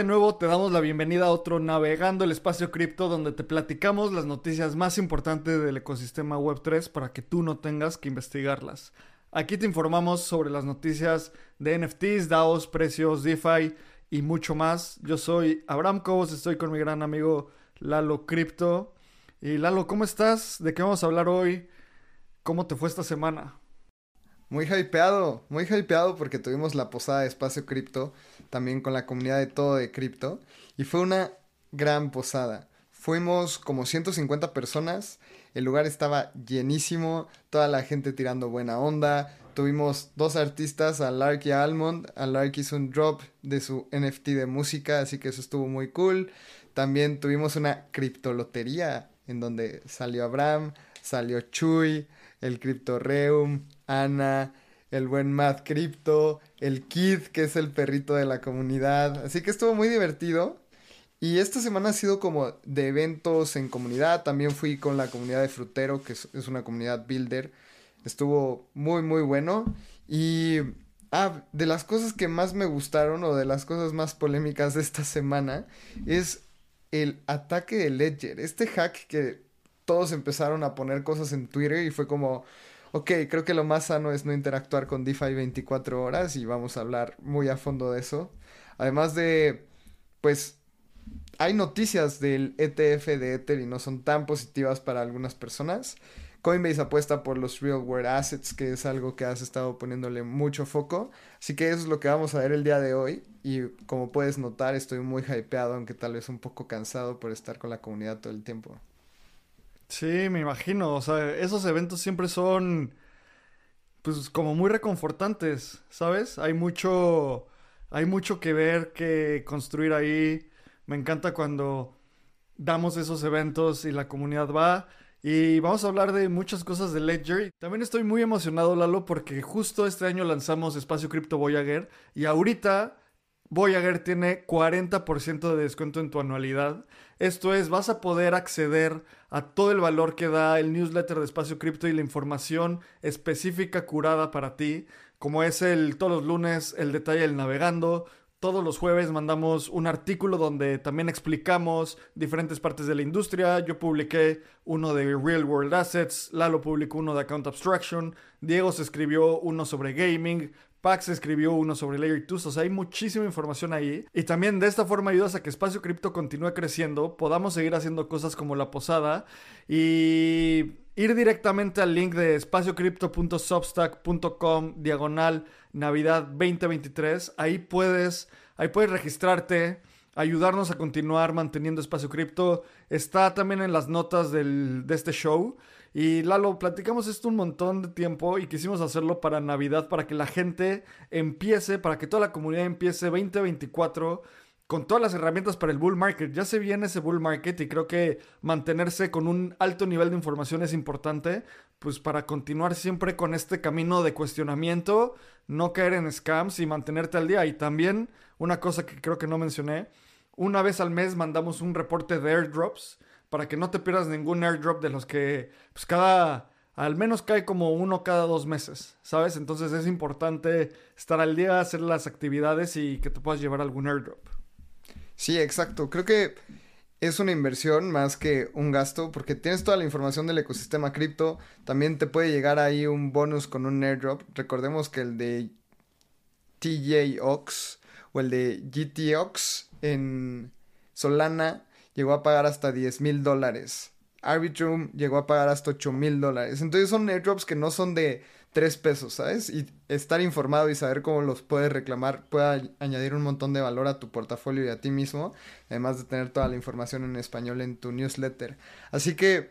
de nuevo te damos la bienvenida a otro Navegando el Espacio Cripto donde te platicamos las noticias más importantes del ecosistema Web3 para que tú no tengas que investigarlas. Aquí te informamos sobre las noticias de NFTs, DAOs, precios, DeFi y mucho más. Yo soy Abraham Cobos, estoy con mi gran amigo Lalo Crypto. Y Lalo, ¿cómo estás? ¿De qué vamos a hablar hoy? ¿Cómo te fue esta semana? Muy hypeado, muy hypeado porque tuvimos la posada de Espacio Cripto, también con la comunidad de todo de cripto, y fue una gran posada. Fuimos como 150 personas, el lugar estaba llenísimo, toda la gente tirando buena onda, tuvimos dos artistas, a y a Almond, a Lark hizo un drop de su NFT de música, así que eso estuvo muy cool. También tuvimos una criptolotería en donde salió Abraham, salió Chuy, el Cryptoreum, Ana, el buen Matt Crypto, el Kid, que es el perrito de la comunidad. Así que estuvo muy divertido. Y esta semana ha sido como de eventos en comunidad. También fui con la comunidad de Frutero, que es, una comunidad builder. Estuvo muy, muy bueno. Y ah, de las cosas que más me gustaron o de las cosas más polémicas de esta semana es el ataque de Ledger. Este hack que todos empezaron a poner cosas en Twitter y fue como, ok, creo que lo más sano es no interactuar con DeFi 24 horas y vamos a hablar muy a fondo de eso. Además de, pues, hay noticias del ETF de Ether y no son tan positivas para algunas personas. Coinbase apuesta por los real world assets, que es algo que has estado poniéndole mucho foco. Así que eso es lo que vamos a ver el día de hoy. Y como puedes notar, estoy muy hypeado, aunque tal vez un poco cansado por estar con la comunidad todo el tiempo. Sí, me imagino. O sea, esos eventos siempre son, pues, como muy reconfortantes, ¿sabes? Hay mucho, hay mucho que ver, que construir ahí. Me encanta cuando damos esos eventos y la comunidad va. Y vamos a hablar de muchas cosas de Ledger. También estoy muy emocionado, Lalo, porque justo este año lanzamos Espacio Cripto Voyager. Y ahorita Voyager tiene 40% de descuento en tu anualidad. Esto es, vas a poder acceder a todo el valor que da el newsletter de Espacio Cripto y la información específica curada para ti, como es el todos los lunes el detalle del navegando, todos los jueves mandamos un artículo donde también explicamos diferentes partes de la industria. Yo publiqué uno de Real World Assets, Lalo publicó uno de Account Abstraction, Diego se escribió uno sobre gaming, Pax escribió uno sobre Layer 2, o hay muchísima información ahí. Y también de esta forma ayudas a que Espacio Cripto continúe creciendo, podamos seguir haciendo cosas como la posada y ir directamente al link de espaciocrypto.substack.com diagonal Navidad 2023. Ahí puedes, ahí puedes registrarte, ayudarnos a continuar manteniendo Espacio Cripto. Está también en las notas de este show. Y Lalo, platicamos esto un montón de tiempo y quisimos hacerlo para Navidad, para que la gente empiece, para que toda la comunidad empiece 2024 con todas las herramientas para el bull market. Ya se viene ese bull market y creo que mantenerse con un alto nivel de información es importante, pues para continuar siempre con este camino de cuestionamiento, no caer en scams y mantenerte al día. Y también una cosa que creo que no mencioné, una vez al mes mandamos un reporte de airdrops para que no te pierdas ningún airdrop de los que, pues cada, al menos cae como uno cada dos meses, ¿sabes? Entonces es importante estar al día, hacer las actividades y que te puedas llevar algún airdrop. Sí, exacto. Creo que es una inversión más que un gasto porque tienes toda la información del ecosistema cripto. También te puede llegar ahí un bonus con un airdrop. Recordemos que el de TJOX o el de GTOX en Solana llegó a pagar hasta 10 mil dólares. Arbitrum llegó a pagar hasta 8 mil dólares. Entonces son airdrops que no son de 3 pesos, ¿sabes? Y estar informado y saber cómo los puedes reclamar puede añadir un montón de valor a tu portafolio y a ti mismo. Además de tener toda la información en español en tu newsletter. Así que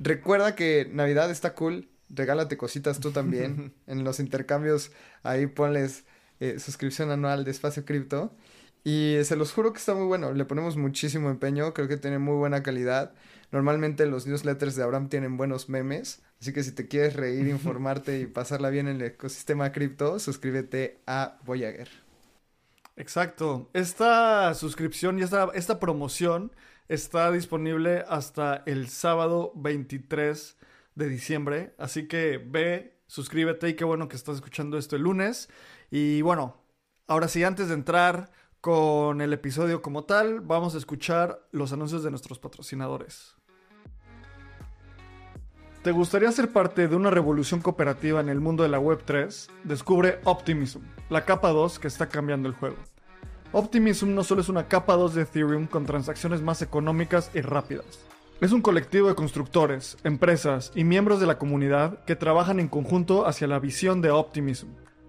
recuerda que Navidad está cool. Regálate cositas tú también. en los intercambios ahí ponles eh, suscripción anual de Espacio Cripto. Y se los juro que está muy bueno. Le ponemos muchísimo empeño. Creo que tiene muy buena calidad. Normalmente los newsletters de Abraham tienen buenos memes. Así que si te quieres reír, informarte y pasarla bien en el ecosistema cripto, suscríbete a Voyager. Exacto. Esta suscripción y esta, esta promoción está disponible hasta el sábado 23 de diciembre. Así que ve, suscríbete y qué bueno que estás escuchando esto el lunes. Y bueno, ahora sí, antes de entrar con el episodio como tal, vamos a escuchar los anuncios de nuestros patrocinadores. ¿Te gustaría ser parte de una revolución cooperativa en el mundo de la Web3? Descubre Optimism, la capa 2 que está cambiando el juego. Optimism no solo es una capa 2 de Ethereum con transacciones más económicas y rápidas. Es un colectivo de constructores, empresas y miembros de la comunidad que trabajan en conjunto hacia la visión de Optimism.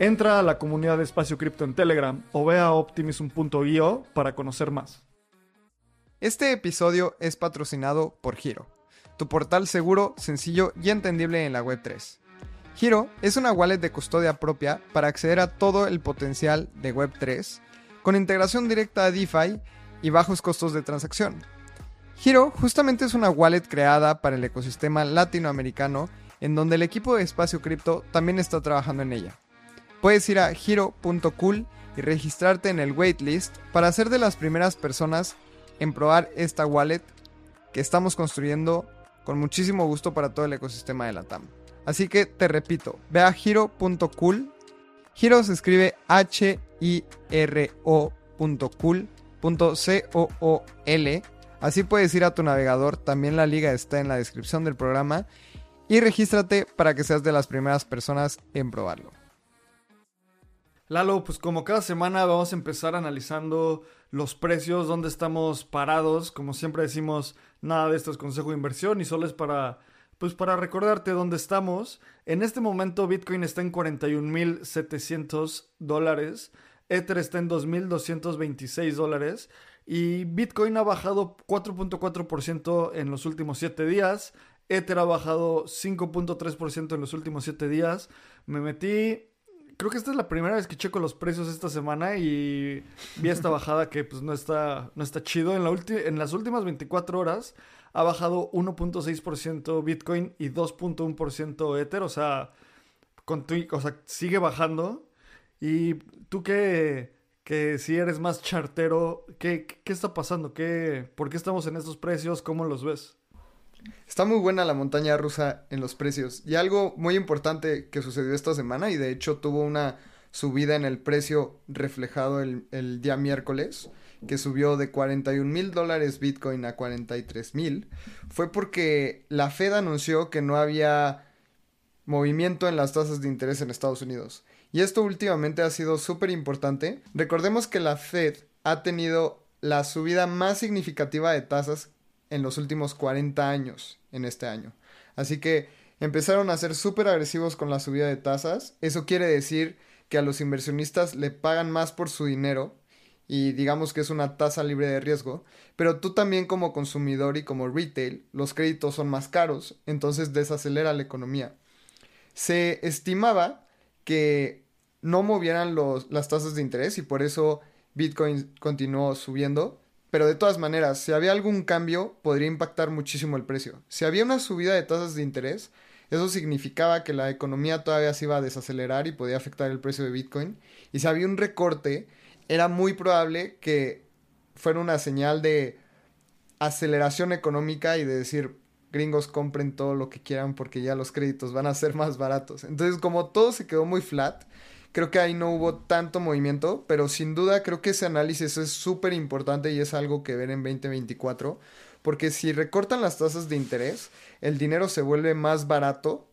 Entra a la comunidad de Espacio Cripto en Telegram o ve a optimism.io para conocer más. Este episodio es patrocinado por Giro, tu portal seguro, sencillo y entendible en la Web3. Giro es una wallet de custodia propia para acceder a todo el potencial de Web3, con integración directa a DeFi y bajos costos de transacción. Giro justamente es una wallet creada para el ecosistema latinoamericano en donde el equipo de Espacio Cripto también está trabajando en ella. Puedes ir a giro.cool y registrarte en el waitlist para ser de las primeras personas en probar esta wallet que estamos construyendo con muchísimo gusto para todo el ecosistema de la TAM. Así que te repito, ve a giro.cool. Giro se escribe H-I-R-O.cool.c-o-o-l. Así puedes ir a tu navegador, también la liga está en la descripción del programa. Y regístrate para que seas de las primeras personas en probarlo. Lalo, pues como cada semana vamos a empezar analizando los precios, dónde estamos parados. Como siempre decimos, nada de esto es consejo de inversión y solo es para pues para recordarte dónde estamos, en este momento Bitcoin está en 41.700 dólares, Ether está en 2.226 dólares y Bitcoin ha bajado 4.4% en los últimos 7 días, Ether ha bajado 5.3% en los últimos 7 días. Me metí creo que esta es la primera vez que checo los precios esta semana y vi esta bajada que pues no está, no está chido. En, la en las últimas 24 horas ha bajado 1.6% Bitcoin y 2.1% Ether, o sea, con o sea, sigue bajando. Y tú que, que si eres más chartero, ¿qué, ¿qué está pasando? ¿Qué, ¿Por qué estamos en estos precios? ¿Cómo los ves? Está muy buena la montaña rusa en los precios. Y algo muy importante que sucedió esta semana, y de hecho tuvo una subida en el precio reflejado el, día miércoles, que subió de 41 mil dólares Bitcoin a 43 mil, fue porque la Fed anunció que no había movimiento en las tasas de interés en Estados Unidos. Y esto últimamente ha sido súper importante. Recordemos que la Fed ha tenido la subida más significativa de tasas en los últimos 40 años en este año. Así que empezaron a ser súper agresivos con la subida de tasas. Eso quiere decir que a los inversionistas le pagan más por su dinero y digamos que es una tasa libre de riesgo, pero tú también como consumidor y como retail, los créditos son más caros, entonces desacelera la economía. Se estimaba que no movieran los, las tasas de interés y por eso Bitcoin continuó subiendo, pero de todas maneras, si había algún cambio, podría impactar muchísimo el precio. Si había una subida de tasas de interés, eso significaba que la economía todavía se iba a desacelerar y podía afectar el precio de Bitcoin. Y si había un recorte, era muy probable que fuera una señal de aceleración económica y de decir, gringos compren todo lo que quieran porque ya los créditos van a ser más baratos. Entonces, como todo se quedó muy flat, creo que ahí no hubo tanto movimiento, pero sin duda creo que ese análisis es súper importante y es algo que ver en 2024, porque si recortan las tasas de interés, el dinero se vuelve más barato,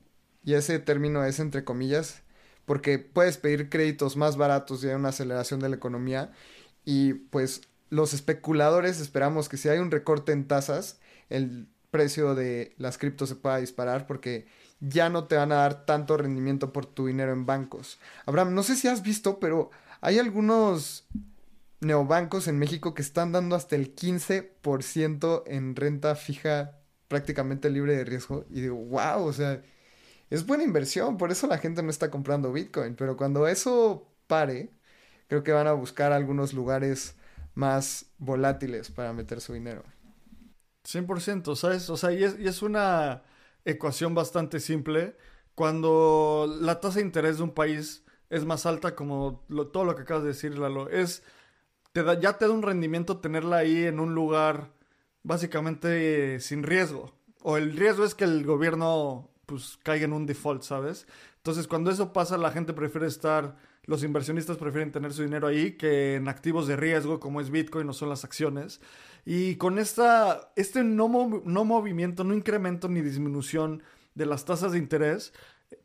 y ese término es entre comillas, porque puedes pedir créditos más baratos y hay una aceleración de la economía y pues los especuladores esperamos que si hay un recorte en tasas, el precio de las criptos se pueda disparar porque ya no te van a dar tanto rendimiento por tu dinero en bancos. Abraham, no sé si has visto, pero hay algunos neobancos en México que están dando hasta el 15% en renta fija prácticamente libre de riesgo. Y digo, wow, o sea, es buena inversión, por eso la gente no está comprando Bitcoin, pero cuando eso pare, creo que van a buscar algunos lugares más volátiles para meter su dinero. 100%, ¿sabes? O sea, y es, y es una ecuación bastante simple. Cuando la tasa de interés de un país es más alta, como todo lo que acabas de decir, Lalo, es, te da, ya te da un rendimiento tenerla ahí en un lugar básicamente sin riesgo. O el riesgo es que el gobierno pues caiga en un default, ¿sabes? Entonces, cuando eso pasa, la gente prefiere estar, los inversionistas prefieren tener su dinero ahí que en activos de riesgo como es Bitcoin o son las acciones. Y con esta, este no, no movimiento, no incremento ni disminución de las tasas de interés,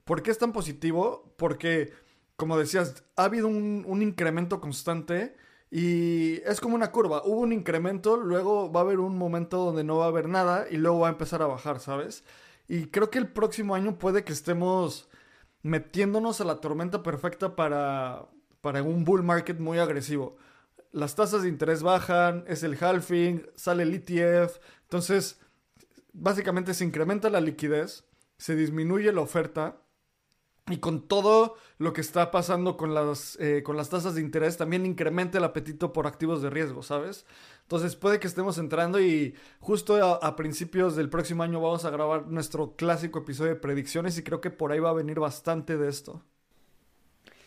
¿por qué es tan positivo? Porque, como decías, ha habido un incremento constante y es como una curva. Hubo un incremento, luego va a haber un momento donde no va a haber nada y luego va a empezar a bajar, ¿sabes? Y creo que el próximo año puede que estemos metiéndonos a la tormenta perfecta para, para un bull market muy agresivo. Las tasas de interés bajan, es el halving, sale el ETF, entonces básicamente se incrementa la liquidez, se disminuye la oferta y con todo lo que está pasando con las, eh, con las tasas de interés también incrementa el apetito por activos de riesgo, ¿sabes? Entonces puede que estemos entrando y justo a, a principios del próximo año vamos a grabar nuestro clásico episodio de predicciones y creo que por ahí va a venir bastante de esto.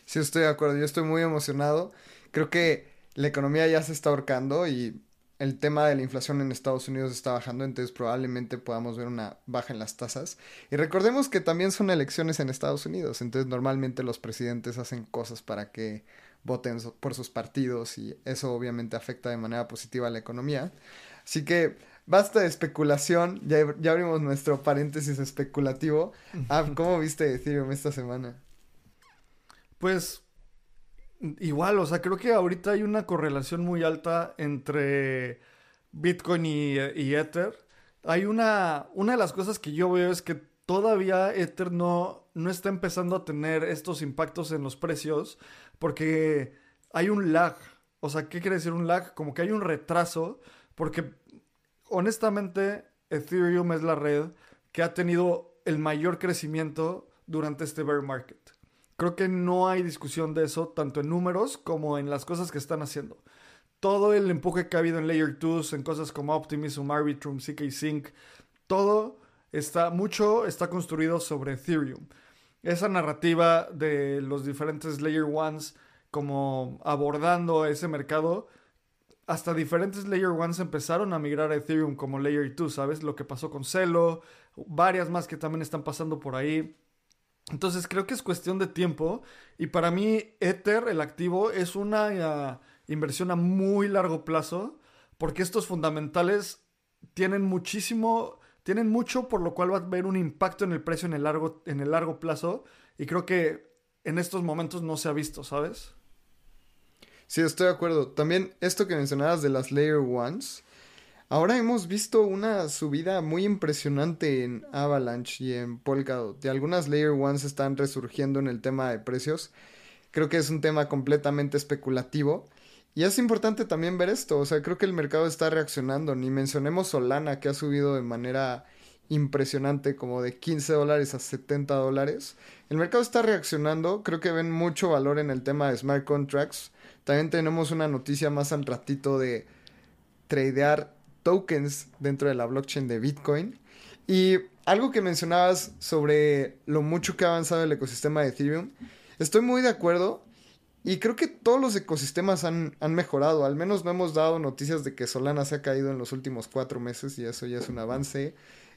Sí, estoy de acuerdo. Yo estoy muy emocionado. Creo que la economía ya se está ahorcando y el tema de la inflación en Estados Unidos está bajando, entonces probablemente podamos ver una baja en las tasas. Y recordemos que también son elecciones en Estados Unidos, entonces normalmente los presidentes hacen cosas para que voten por sus partidos y eso obviamente afecta de manera positiva a la economía. Así que basta de especulación, ya, ya abrimos nuestro paréntesis especulativo. Ah, ¿cómo viste Ethereum esta semana? Pues igual, o sea, creo que ahorita hay una correlación muy alta entre Bitcoin y, y Ether. Hay una, una de las cosas que yo veo es que todavía Ether no, no está empezando a tener estos impactos en los precios porque hay un lag. O sea, ¿qué quiere decir un lag? Como que hay un retraso porque honestamente Ethereum es la red que ha tenido el mayor crecimiento durante este bear market. Creo que no hay discusión de eso, tanto en números como en las cosas que están haciendo. Todo el empuje que ha habido en Layer 2, en cosas como Optimism, Arbitrum, CK Sync, todo está, mucho está construido sobre Ethereum. Esa narrativa de los diferentes Layer 1s como abordando ese mercado, hasta diferentes Layer 1s empezaron a migrar a Ethereum como Layer 2, ¿sabes? Lo que pasó con Celo, varias más que también están pasando por ahí. Entonces creo que es cuestión de tiempo y para mí Ether, el activo, es una uh, inversión a muy largo plazo porque estos fundamentales tienen muchísimo, tienen mucho por lo cual va a haber un impacto en el precio en el largo, en el largo plazo y creo que en estos momentos no se ha visto, ¿sabes? Sí, estoy de acuerdo. También esto que mencionabas de las Layer Ones. Ahora hemos visto una subida muy impresionante en Avalanche y en Polkadot. Y algunas Layer Ones están resurgiendo en el tema de precios. Creo que es un tema completamente especulativo. Y es importante también ver esto. O sea, creo que el mercado está reaccionando. Ni mencionemos Solana, que ha subido de manera impresionante, como de 15 dólares a 70 dólares. El mercado está reaccionando. Creo que ven mucho valor en el tema de smart contracts. También tenemos una noticia más al ratito de tradear tokens dentro de la blockchain de Bitcoin. Y algo que mencionabas sobre lo mucho que ha avanzado el ecosistema de Ethereum, estoy muy de acuerdo y creo que todos los ecosistemas han, han, mejorado. Al menos no hemos dado noticias de que Solana se ha caído en los últimos cuatro meses y eso ya es un avance.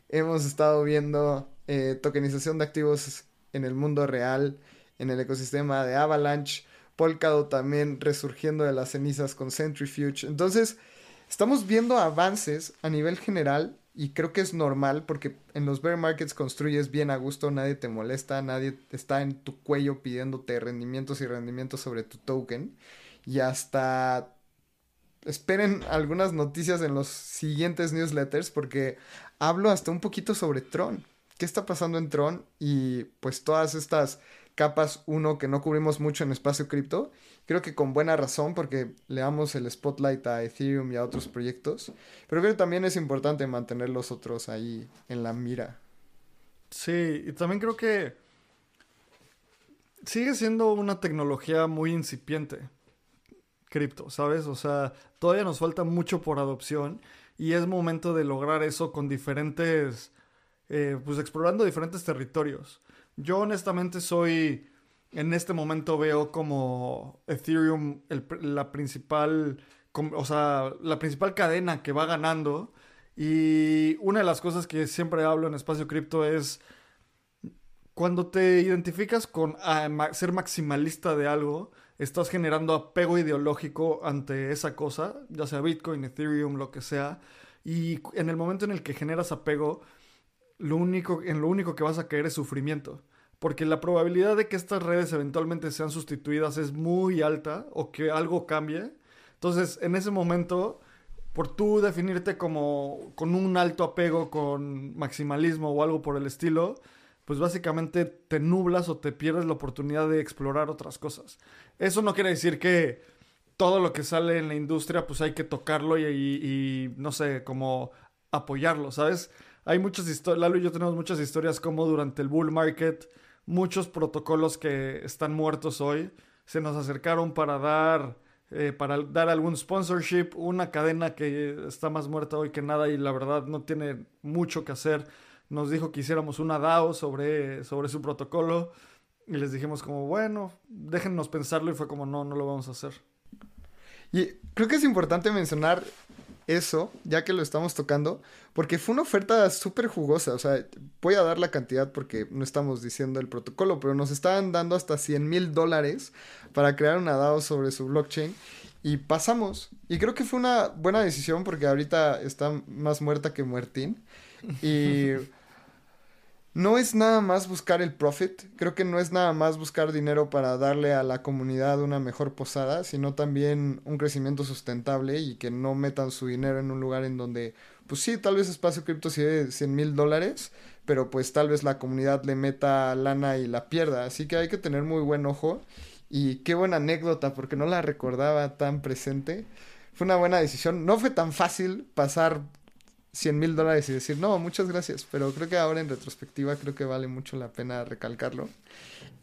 Hemos estado viendo eh, tokenización de activos en el mundo real, en el ecosistema de Avalanche, Polkadot también resurgiendo de las cenizas con Centrifuge. Entonces, estamos viendo avances a nivel general y creo que es normal porque en los bear markets construyes bien a gusto, nadie te molesta, nadie está en tu cuello pidiéndote rendimientos y rendimientos sobre tu token y hasta esperen algunas noticias en los siguientes newsletters porque hablo hasta un poquito sobre Tron. ¿Qué está pasando en Tron? Y pues todas estas capas 1 que no cubrimos mucho en espacio cripto. Creo que con buena razón porque le damos el spotlight a Ethereum y a otros proyectos. Pero creo que también es importante mantener los otros ahí en la mira. Sí, y también creo que sigue siendo una tecnología muy incipiente. Cripto, ¿sabes? O sea, todavía nos falta mucho por adopción. y es momento de lograr eso con diferentes, eh, pues explorando diferentes territorios. Yo honestamente soy, en este momento veo como Ethereum la principal, o sea, la principal cadena que va ganando. Y una de las cosas que siempre hablo en Espacio Cripto es cuando te identificas con ah, ser maximalista de algo, estás generando apego ideológico ante esa cosa, ya sea Bitcoin, Ethereum, lo que sea. Y en el momento en el que generas apego, lo único, en lo único que vas a caer es sufrimiento. Porque la probabilidad de que estas redes eventualmente sean sustituidas es muy alta o que algo cambie. Entonces, en ese momento, por tú definirte como con un alto apego, con maximalismo o algo por el estilo, pues básicamente te nublas o te pierdes la oportunidad de explorar otras cosas. Eso no quiere decir que todo lo que sale en la industria, pues hay que tocarlo y, no sé, como apoyarlo, ¿sabes? Hay muchas historias, Lalo y yo tenemos muchas historias como durante el bull market muchos protocolos que están muertos hoy se nos acercaron para dar, eh, para dar algún sponsorship, una cadena que está más muerta hoy que nada y la verdad no tiene mucho que hacer. Nos dijo que hiciéramos una DAO sobre, sobre su protocolo y les dijimos como, bueno, déjennos pensarlo y fue como, no, no lo vamos a hacer. Y creo que es importante mencionar eso, ya que lo estamos tocando, porque fue una oferta súper jugosa. O sea, voy a dar la cantidad porque no estamos diciendo el protocolo, pero nos estaban dando hasta 100 mil dólares para crear una DAO sobre su blockchain. Y pasamos. Y creo que fue una buena decisión porque ahorita está más muerta que muertín. Y no es nada más buscar el profit, creo que no es nada más buscar dinero para darle a la comunidad una mejor posada, sino también un crecimiento sustentable y que no metan su dinero en un lugar en donde, pues sí, tal vez espacio cripto sí de 100 mil dólares, pero pues tal vez la comunidad le meta lana y la pierda, así que hay que tener muy buen ojo y qué buena anécdota porque no la recordaba tan presente. Fue una buena decisión. No fue tan fácil pasar 100 mil dólares y decir, no, muchas gracias, pero creo que ahora en retrospectiva creo que vale mucho la pena recalcarlo.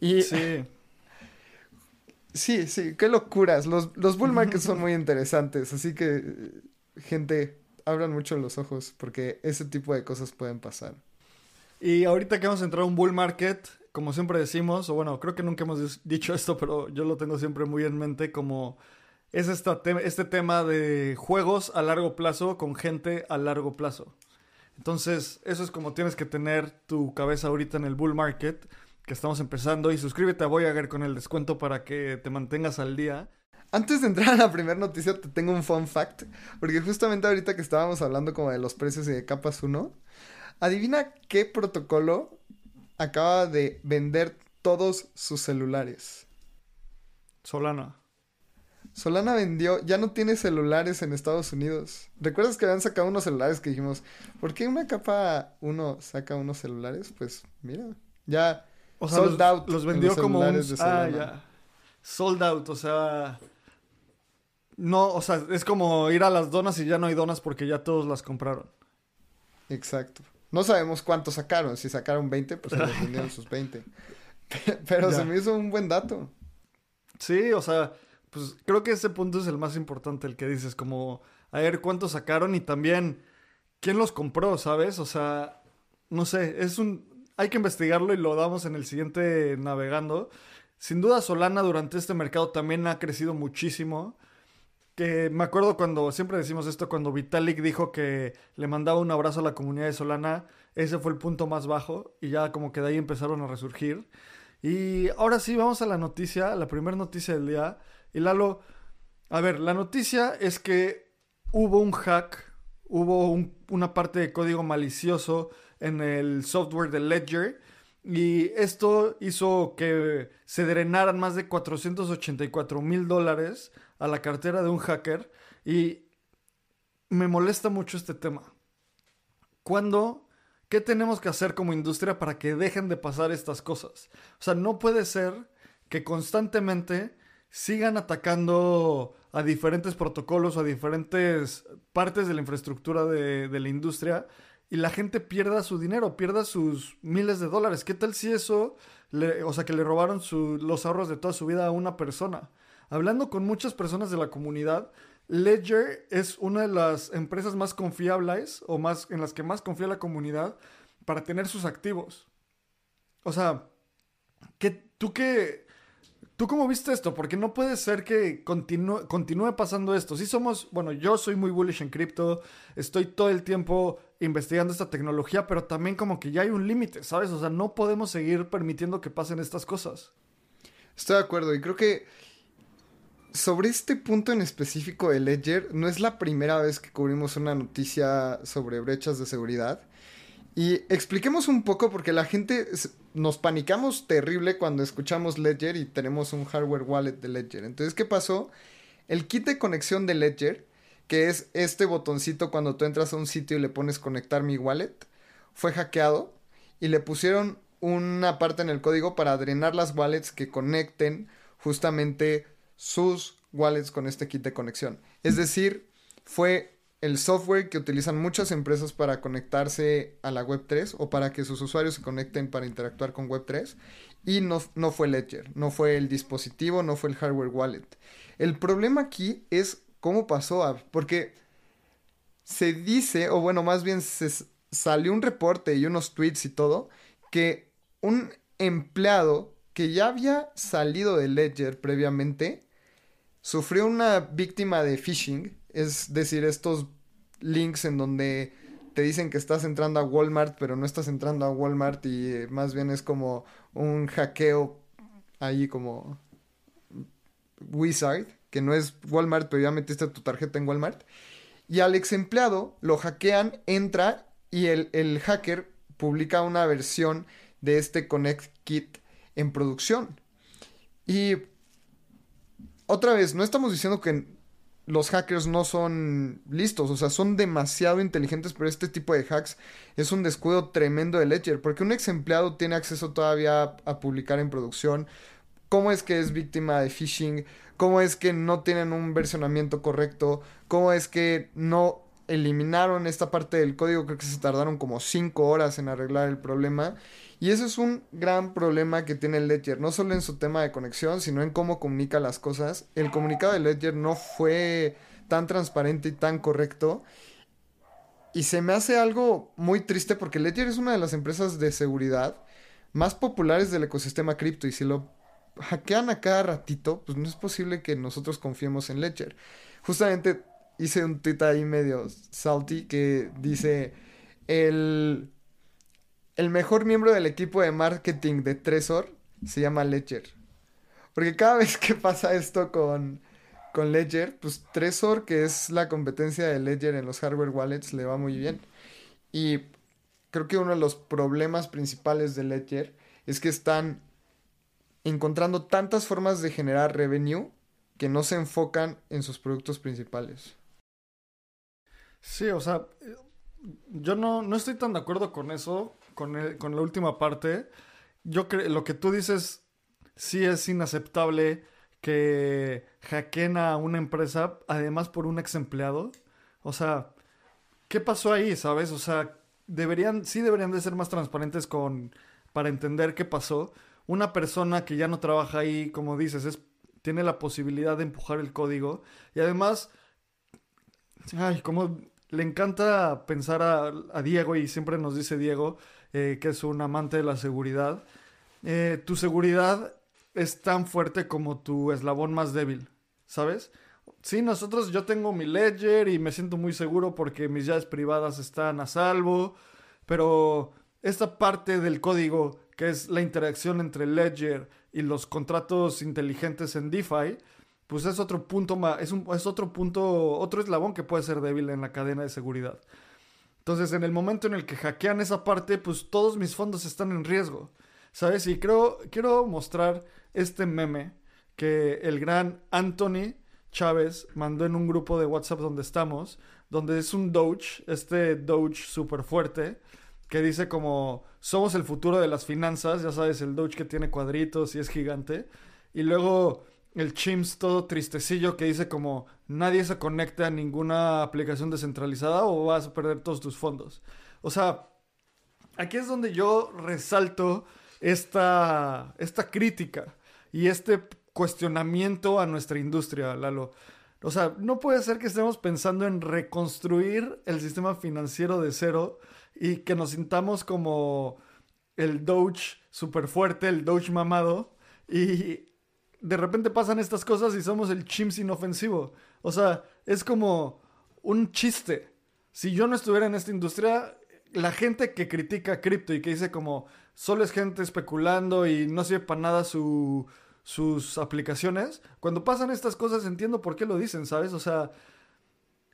Y sí. Sí, sí, qué locuras. Los, los bull markets son muy interesantes, así que gente, abran mucho los ojos porque ese tipo de cosas pueden pasar. Y ahorita que vamos a entrar a un bull market, como siempre decimos, o bueno, creo que nunca hemos dicho esto, pero yo lo tengo siempre muy en mente como es este tema de juegos a largo plazo con gente a largo plazo. Entonces, eso es como tienes que tener tu cabeza ahorita en el bull market, que estamos empezando. Y suscríbete a Voyager con el descuento para que te mantengas al día. Antes de entrar a la primera noticia, te tengo un fun fact. Porque justamente ahorita que estábamos hablando como de los precios y de capas 1, adivina qué protocolo acaba de vender todos sus celulares. Solana. Solana vendió, ya no tiene celulares en Estados Unidos. ¿Recuerdas que habían sacado unos celulares que dijimos, ¿por qué una capa uno saca unos celulares? Pues mira, ya sold out. Los vendió como un... Ah, ya. Sold out, o sea, no, o sea, es como ir a las donas y ya no hay donas porque ya todos las compraron. Exacto. No sabemos cuántos sacaron. Si sacaron 20, pues se vendieron sus 20. Pero se me hizo un buen dato. Sí, o sea, pues creo que ese punto es el más importante, el que dices, como, a ver cuántos sacaron y también quién los compró, ¿sabes? O sea, no sé, es un... Hay que investigarlo y lo damos en el siguiente navegando. Sin duda Solana durante este mercado también ha crecido muchísimo. Que me acuerdo cuando, siempre decimos esto, cuando Vitalik dijo que le mandaba un abrazo a la comunidad de Solana, ese fue el punto más bajo y ya como que de ahí empezaron a resurgir. Y ahora sí, vamos a la noticia, la primera noticia del día. Y Lalo, a ver, la noticia es que hubo un hack, hubo una parte de código malicioso en el software de Ledger. Y esto hizo que se drenaran más de 484 mil dólares a la cartera de un hacker. Y me molesta mucho este tema. ¿Cuándo? ¿Qué tenemos que hacer como industria para que dejen de pasar estas cosas? O sea, no puede ser que constantemente sigan atacando a diferentes protocolos, a diferentes partes de la infraestructura de, la industria y la gente pierda su dinero, pierda sus miles de dólares. ¿Qué tal si eso, o sea, que le robaron los ahorros de toda su vida a una persona? Hablando con muchas personas de la comunidad, Ledger es una de las empresas más confiables o más en las que más confía la comunidad para tener sus activos. O sea, tú qué tú cómo viste esto? Porque no puede ser que continúe, continúe pasando esto. Si somos, bueno, yo soy muy bullish en cripto, estoy todo el tiempo investigando esta tecnología, pero también como que ya hay un límite, ¿sabes? O sea, no podemos seguir permitiendo que pasen estas cosas. Estoy de acuerdo y creo que sobre este punto en específico de Ledger, no es la primera vez que cubrimos una noticia sobre brechas de seguridad. Y expliquemos un poco porque la gente nos panicamos terrible cuando escuchamos Ledger y tenemos un hardware wallet de Ledger. Entonces, ¿qué pasó? El kit de conexión de Ledger, que es este botoncito cuando tú entras a un sitio y le pones conectar mi wallet, fue hackeado y le pusieron una parte en el código para drenar las wallets que conecten justamente sus wallets con este kit de conexión. Es decir, fue el software que utilizan muchas empresas para conectarse a la Web3 o para que sus usuarios se conecten para interactuar con Web3 y no, no fue Ledger, no fue el dispositivo, no fue el hardware wallet. El problema aquí es cómo pasó, porque se dice, o bueno, más bien se salió un reporte y unos tweets y todo, que un empleado que ya había salido de Ledger previamente sufrió una víctima de phishing, es decir, estos links en donde te dicen que estás entrando a Walmart, pero no estás entrando a Walmart y eh, más bien es como un hackeo ahí como Wizard, que no es Walmart, pero ya metiste tu tarjeta en Walmart. Y al ex empleado lo hackean, entra y el, el hacker publica una versión de este Connect Kit en producción. Y otra vez, no estamos diciendo que los hackers no son listos, o sea, son demasiado inteligentes, pero este tipo de hacks es un descuido tremendo de Ledger, porque un ex empleado tiene acceso todavía a, publicar en producción, cómo es que es víctima de phishing, cómo es que no tienen un versionamiento correcto, cómo es que no eliminaron esta parte del código, creo que se tardaron como 5 horas en arreglar el problema. Y ese es un gran problema que tiene Ledger, no solo en su tema de conexión, sino en cómo comunica las cosas. El comunicado de Ledger no fue tan transparente y tan correcto. Y se me hace algo muy triste porque Ledger es una de las empresas de seguridad más populares del ecosistema cripto y si lo hackean a cada ratito, pues no es posible que nosotros confiemos en Ledger. Justamente hice un tweet ahí medio salty que dice el el mejor miembro del equipo de marketing de Trezor se llama Ledger. Porque cada vez que pasa esto con, con Ledger, pues Trezor, que es la competencia de Ledger en los hardware wallets, le va muy bien. Y creo que uno de los problemas principales de Ledger es que están encontrando tantas formas de generar revenue que no se enfocan en sus productos principales. Sí, o sea, yo no, no estoy tan de acuerdo con eso con, con la última parte, yo creo, lo que tú dices sí es inaceptable que hackeen a una empresa, además por un ex empleado. O sea, ¿qué pasó ahí, sabes? O sea, deberían, sí deberían de ser más transparentes con, para entender qué pasó. Una persona que ya no trabaja ahí, como dices, es, tiene la posibilidad de empujar el código. Y además, ay, como le encanta pensar a, a Diego y siempre nos dice Diego eh, que es un amante de la seguridad, eh, tu seguridad es tan fuerte como tu eslabón más débil, ¿sabes? Sí, nosotros, yo tengo mi ledger y me siento muy seguro porque mis llaves privadas están a salvo, pero esta parte del código, que es la interacción entre ledger y los contratos inteligentes en DeFi, pues es otro punto es, es otro punto, otro eslabón que puede ser débil en la cadena de seguridad. Entonces, en el momento en el que hackean esa parte, pues todos mis fondos están en riesgo. ¿Sabes? Y creo, quiero mostrar este meme que el gran Anthony Chávez mandó en un grupo de WhatsApp donde estamos, donde es un Doge, este Doge súper fuerte, que dice como, somos el futuro de las finanzas, ya sabes, el Doge que tiene cuadritos y es gigante. Y luego el Chimps todo tristecillo que dice como nadie se conecta a ninguna aplicación descentralizada o vas a perder todos tus fondos. O sea, aquí es donde yo resalto esta, esta crítica y este cuestionamiento a nuestra industria, Lalo. O sea, no puede ser que estemos pensando en reconstruir el sistema financiero de cero y que nos sintamos como el Doge súper fuerte, el Doge mamado, y de repente pasan estas cosas y somos el chimps inofensivo. O sea, es como un chiste. Si yo no estuviera en esta industria, la gente que critica cripto y que dice como solo es gente especulando y no sirve para nada su, sus aplicaciones, cuando pasan estas cosas entiendo por qué lo dicen, ¿sabes? O sea,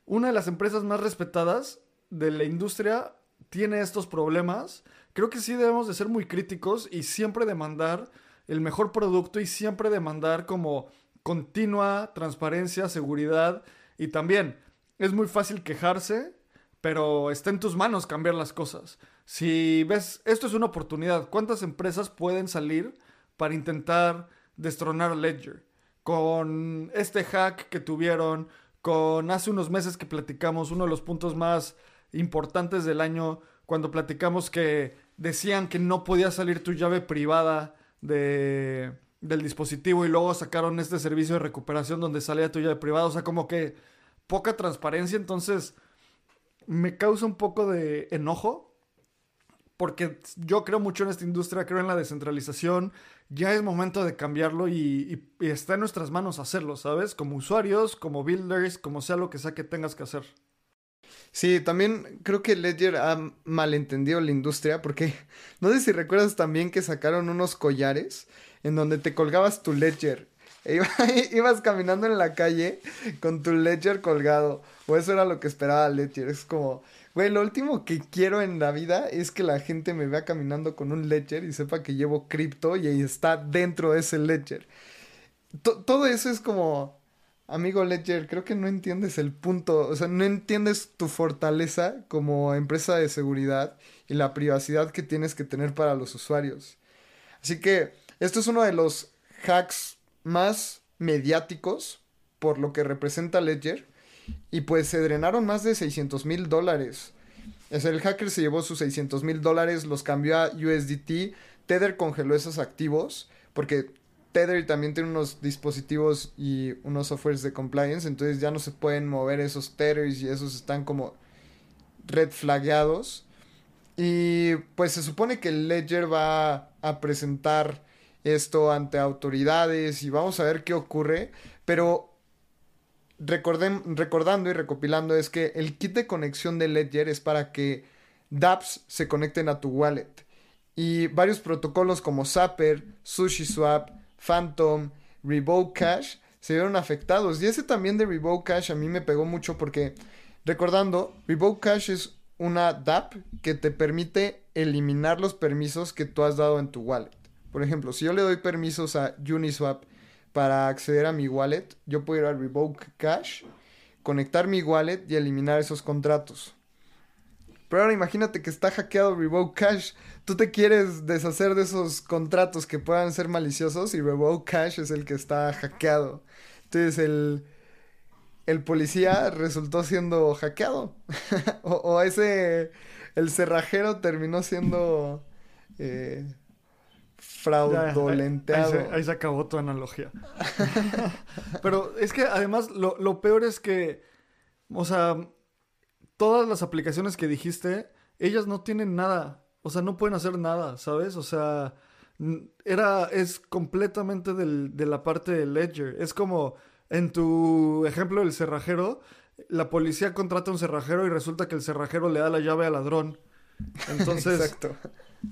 una de las empresas más respetadas de la industria tiene estos problemas. Creo que sí debemos de ser muy críticos y siempre demandar el mejor producto y siempre demandar como continua transparencia, seguridad y también es muy fácil quejarse, pero está en tus manos cambiar las cosas. Si ves, esto es una oportunidad. ¿Cuántas empresas pueden salir para intentar destronar Ledger? Con este hack que tuvieron, con hace unos meses que platicamos, uno de los puntos más importantes del año, cuando platicamos que decían que no podía salir tu llave privada de, del dispositivo y luego sacaron este servicio de recuperación donde salía tu llave privada. O sea, como que poca transparencia. Entonces, me causa un poco de enojo. Porque yo creo mucho en esta industria, creo en la descentralización. Ya es momento de cambiarlo y está en nuestras manos hacerlo, ¿sabes? Como usuarios, como builders, como sea lo que sea que tengas que hacer. Sí, también creo que Ledger ha malentendido la industria porque no sé si recuerdas también que sacaron unos collares en donde te colgabas tu Ledger. E ibas caminando en la calle con tu Ledger colgado. O eso era lo que esperaba Ledger. Es como, güey, lo último que quiero en la vida es que la gente me vea caminando con un Ledger y sepa que llevo cripto y ahí está dentro de ese Ledger. todo eso es como Amigo Ledger, creo que no entiendes el punto, o sea, no entiendes tu fortaleza como empresa de seguridad y la privacidad que tienes que tener para los usuarios. Así que esto es uno de los hacks más mediáticos por lo que representa Ledger y pues se drenaron más de 600 mil dólares. Es el hacker se llevó sus 600 mil dólares, los cambió a USDT, Tether congeló esos activos porque Tether también tiene unos dispositivos y unos softwares de compliance, entonces ya no se pueden mover esos Tethers y esos están como red flagueados. Y pues se supone que Ledger va a presentar esto ante autoridades y vamos a ver qué ocurre, pero recordando y recopilando es que el kit de conexión de Ledger es para que dApps se conecten a tu wallet. Y varios protocolos como Zapper, SushiSwap, Phantom, Revoke Cash se vieron afectados. Y ese también de Revoke Cash a mí me pegó mucho porque, recordando, Revoke Cash es una DApp que te permite eliminar los permisos que tú has dado en tu wallet. Por ejemplo, si yo le doy permisos a Uniswap para acceder a mi wallet, yo puedo ir a Revoke Cash, conectar mi wallet y eliminar esos contratos. Pero ahora imagínate que está hackeado Revoke Cash. Tú te quieres deshacer de esos contratos que puedan ser maliciosos y Revoke Cash es el que está hackeado. Entonces el, el policía resultó siendo hackeado. o, ese, el cerrajero terminó siendo eh, fraudulenteado. Ahí, se, acabó tu analogía. Pero es que además lo, lo peor es que, o sea todas las aplicaciones que dijiste, ellas no tienen nada. O sea, no pueden hacer nada, ¿sabes? O sea, era, es completamente de la parte de Ledger. Es como en tu ejemplo del cerrajero, la policía contrata a un cerrajero y resulta que el cerrajero le da la llave al ladrón. Entonces, Exacto.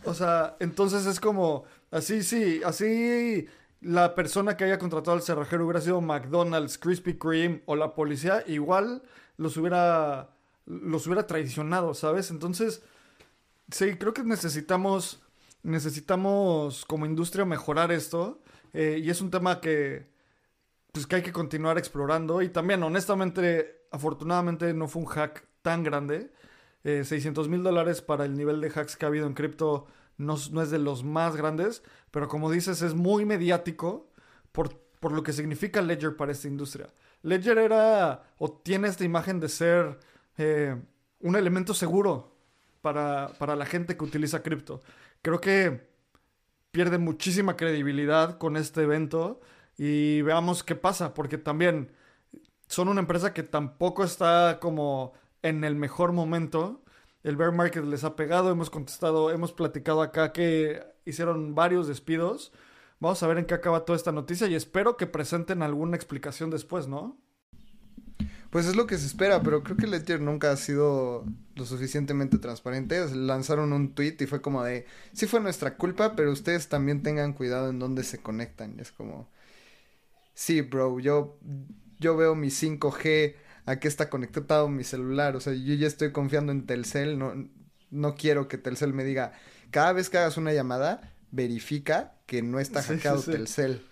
O sea, entonces es como, así, sí, así la persona que haya contratado al cerrajero hubiera sido McDonald's, Krispy Kreme o la policía, igual los hubiera los hubiera traicionado, ¿sabes? Entonces, sí, creo que necesitamos, necesitamos como industria mejorar esto. Eh, y es un tema que, pues, que hay que continuar explorando. Y también, honestamente, afortunadamente no fue un hack tan grande. 600 eh, mil dólares para el nivel de hacks que ha habido en cripto no, no, es de los más grandes, pero como dices, es muy mediático por, por lo que significa Ledger para esta industria. Ledger era o tiene esta imagen de ser eh, un elemento seguro para, para la gente que utiliza cripto. Creo que pierde muchísima credibilidad con este evento y veamos qué pasa, porque también son una empresa que tampoco está como en el mejor momento. El bear market les ha pegado, hemos contestado, hemos platicado acá que hicieron varios despidos. Vamos a ver en qué acaba toda esta noticia y espero que presenten alguna explicación después, ¿no? Pues es lo que se espera, pero creo que Ledger nunca ha sido lo suficientemente transparente. Lanzaron un tweet y fue como de, sí fue nuestra culpa, pero ustedes también tengan cuidado en dónde se conectan. Y es como, sí, bro, yo, yo veo mi 5G, a qué está conectado mi celular. O sea, yo ya estoy confiando en Telcel, no, no quiero que Telcel me diga, cada vez que hagas una llamada, verifica que no está hackeado Telcel.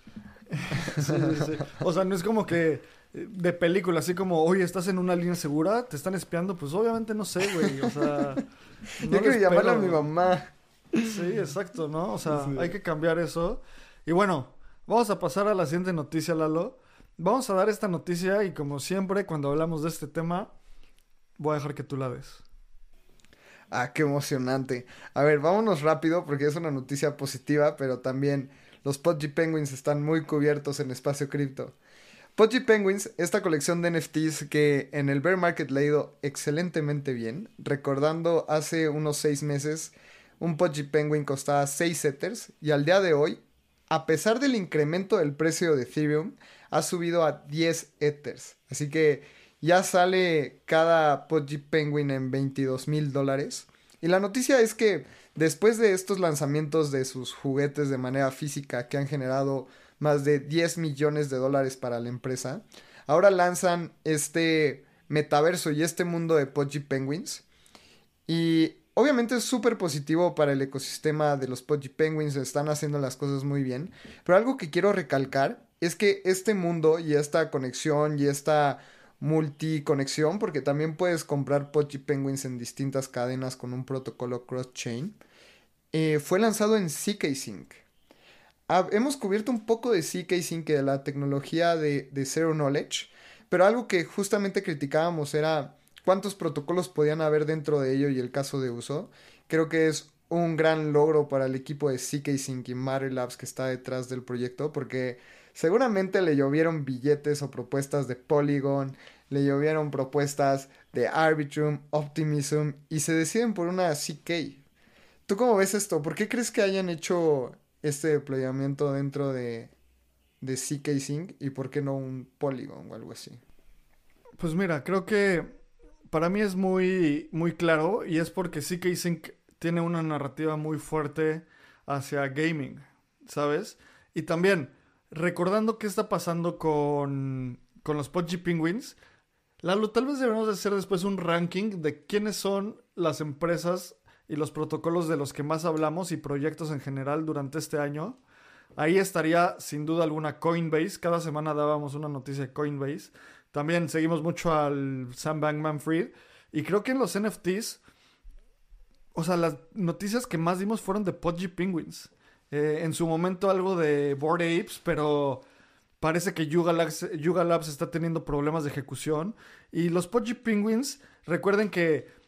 o sea, no es como que de película, así como, oye, estás en una línea segura, te están espiando, pues obviamente no sé, güey, o sea... Yo quiero llamarle a mi mamá. Sí, exacto, ¿no? O sea, hay que cambiar eso. Y bueno, vamos a pasar a la siguiente noticia, Lalo. Vamos a dar esta noticia y como siempre, cuando hablamos de este tema, voy a dejar que tú la des. Ah, qué emocionante. A ver, vámonos rápido porque es una noticia positiva, pero también los Podgy Penguins están muy cubiertos en espacio cripto. Podgy Penguins, esta colección de NFTs que en el bear market le ha ido excelentemente bien. Recordando hace unos seis meses, un Podgy Penguin costaba 6 Ethers y al día de hoy, a pesar del incremento del precio de Ethereum, ha subido a 10 Ethers. Así que ya sale cada Podgy Penguin en 22 mil dólares. Y la noticia es que después de estos lanzamientos de sus juguetes de manera física que han generado más de 10 millones de dólares para la empresa. Ahora lanzan este metaverso y este mundo de Podgy Penguins. Y obviamente es súper positivo para el ecosistema de los Podgy Penguins, están haciendo las cosas muy bien. Pero algo que quiero recalcar es que este mundo y esta conexión y esta multiconexión, porque también puedes comprar Podgy Penguins en distintas cadenas con un protocolo cross-chain, eh, fue lanzado en CK Sync hemos cubierto un poco de CK Sync, de la tecnología de, Zero Knowledge, pero algo que justamente criticábamos era cuántos protocolos podían haber dentro de ello y el caso de uso. Creo que es un gran logro para el equipo de CK Sync y Matter Labs que está detrás del proyecto, porque seguramente le llovieron billetes o propuestas de Polygon, le llovieron propuestas de Arbitrum, Optimism y se deciden por una CK. ¿Tú cómo ves esto? ¿Por qué crees que hayan hecho este deployamiento dentro de, de CK Sync y por qué no un Polygon o algo así? Pues mira, creo que para mí es muy, muy claro y es porque CK Sync tiene una narrativa muy fuerte hacia gaming, ¿sabes? Y también, recordando qué está pasando con, con los Podgy Penguins, Lalo, tal vez debemos hacer después un ranking de quiénes son las empresas y los protocolos de los que más hablamos y proyectos en general durante este año. Ahí estaría sin duda alguna Coinbase. Cada semana dábamos una noticia de Coinbase. También seguimos mucho al Sam Bankman Fried. Y creo que en los NFTs, o sea, las noticias que más dimos fueron de Podgy Penguins. Eh, en su momento algo de Bored Apes, pero parece que Yuga Labs, Yuga Labs está teniendo problemas de ejecución. Y los Podgy Penguins, recuerden que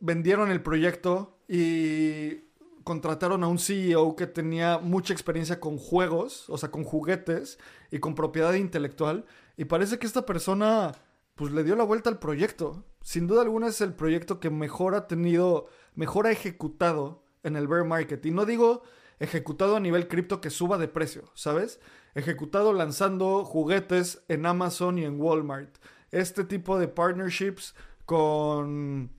vendieron el proyecto y contrataron a un CEO que tenía mucha experiencia con juegos, o sea, con juguetes y con propiedad intelectual. Y parece que esta persona, pues le dio la vuelta al proyecto. Sin duda alguna es el proyecto que mejor ha tenido, mejor ha ejecutado en el bear market. Y no digo ejecutado a nivel cripto que suba de precio, ¿sabes? Ejecutado lanzando juguetes en Amazon y en Walmart. Este tipo de partnerships con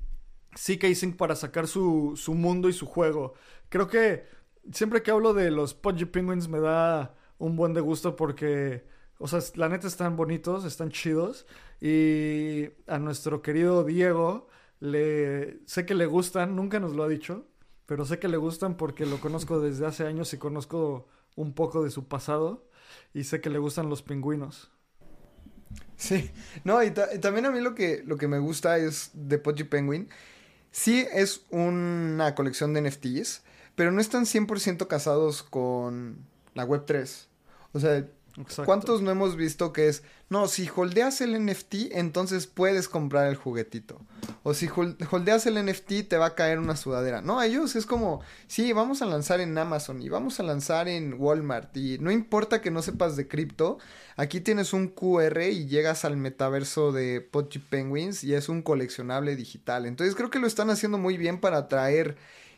CK Sync para sacar su, su, mundo y su juego. Creo que siempre que hablo de los Pudgy Penguins me da un buen de gusto porque, o sea, la neta están bonitos, están chidos. Y a nuestro querido Diego, le, sé que le gustan, nunca nos lo ha dicho, pero sé que le gustan porque lo conozco desde hace años y conozco un poco de su pasado. Y sé que le gustan los pingüinos. Sí, no, y, también a mí lo que, lo que me gusta es de Pudgy Penguin Sí es una colección de NFTs, pero no están 100% casados con la Web3. O sea, ¿Cuántos no hemos visto que es, no, si holdeas el NFT, entonces puedes comprar el juguetito? O si holdeas el NFT, te va a caer una sudadera. No, a ellos es como, sí, vamos a lanzar en Amazon y vamos a lanzar en Walmart. Y no importa que no sepas de cripto, aquí tienes un QR y llegas al metaverso de Pochi Penguins y es un coleccionable digital. Entonces creo que lo están haciendo muy bien para atraer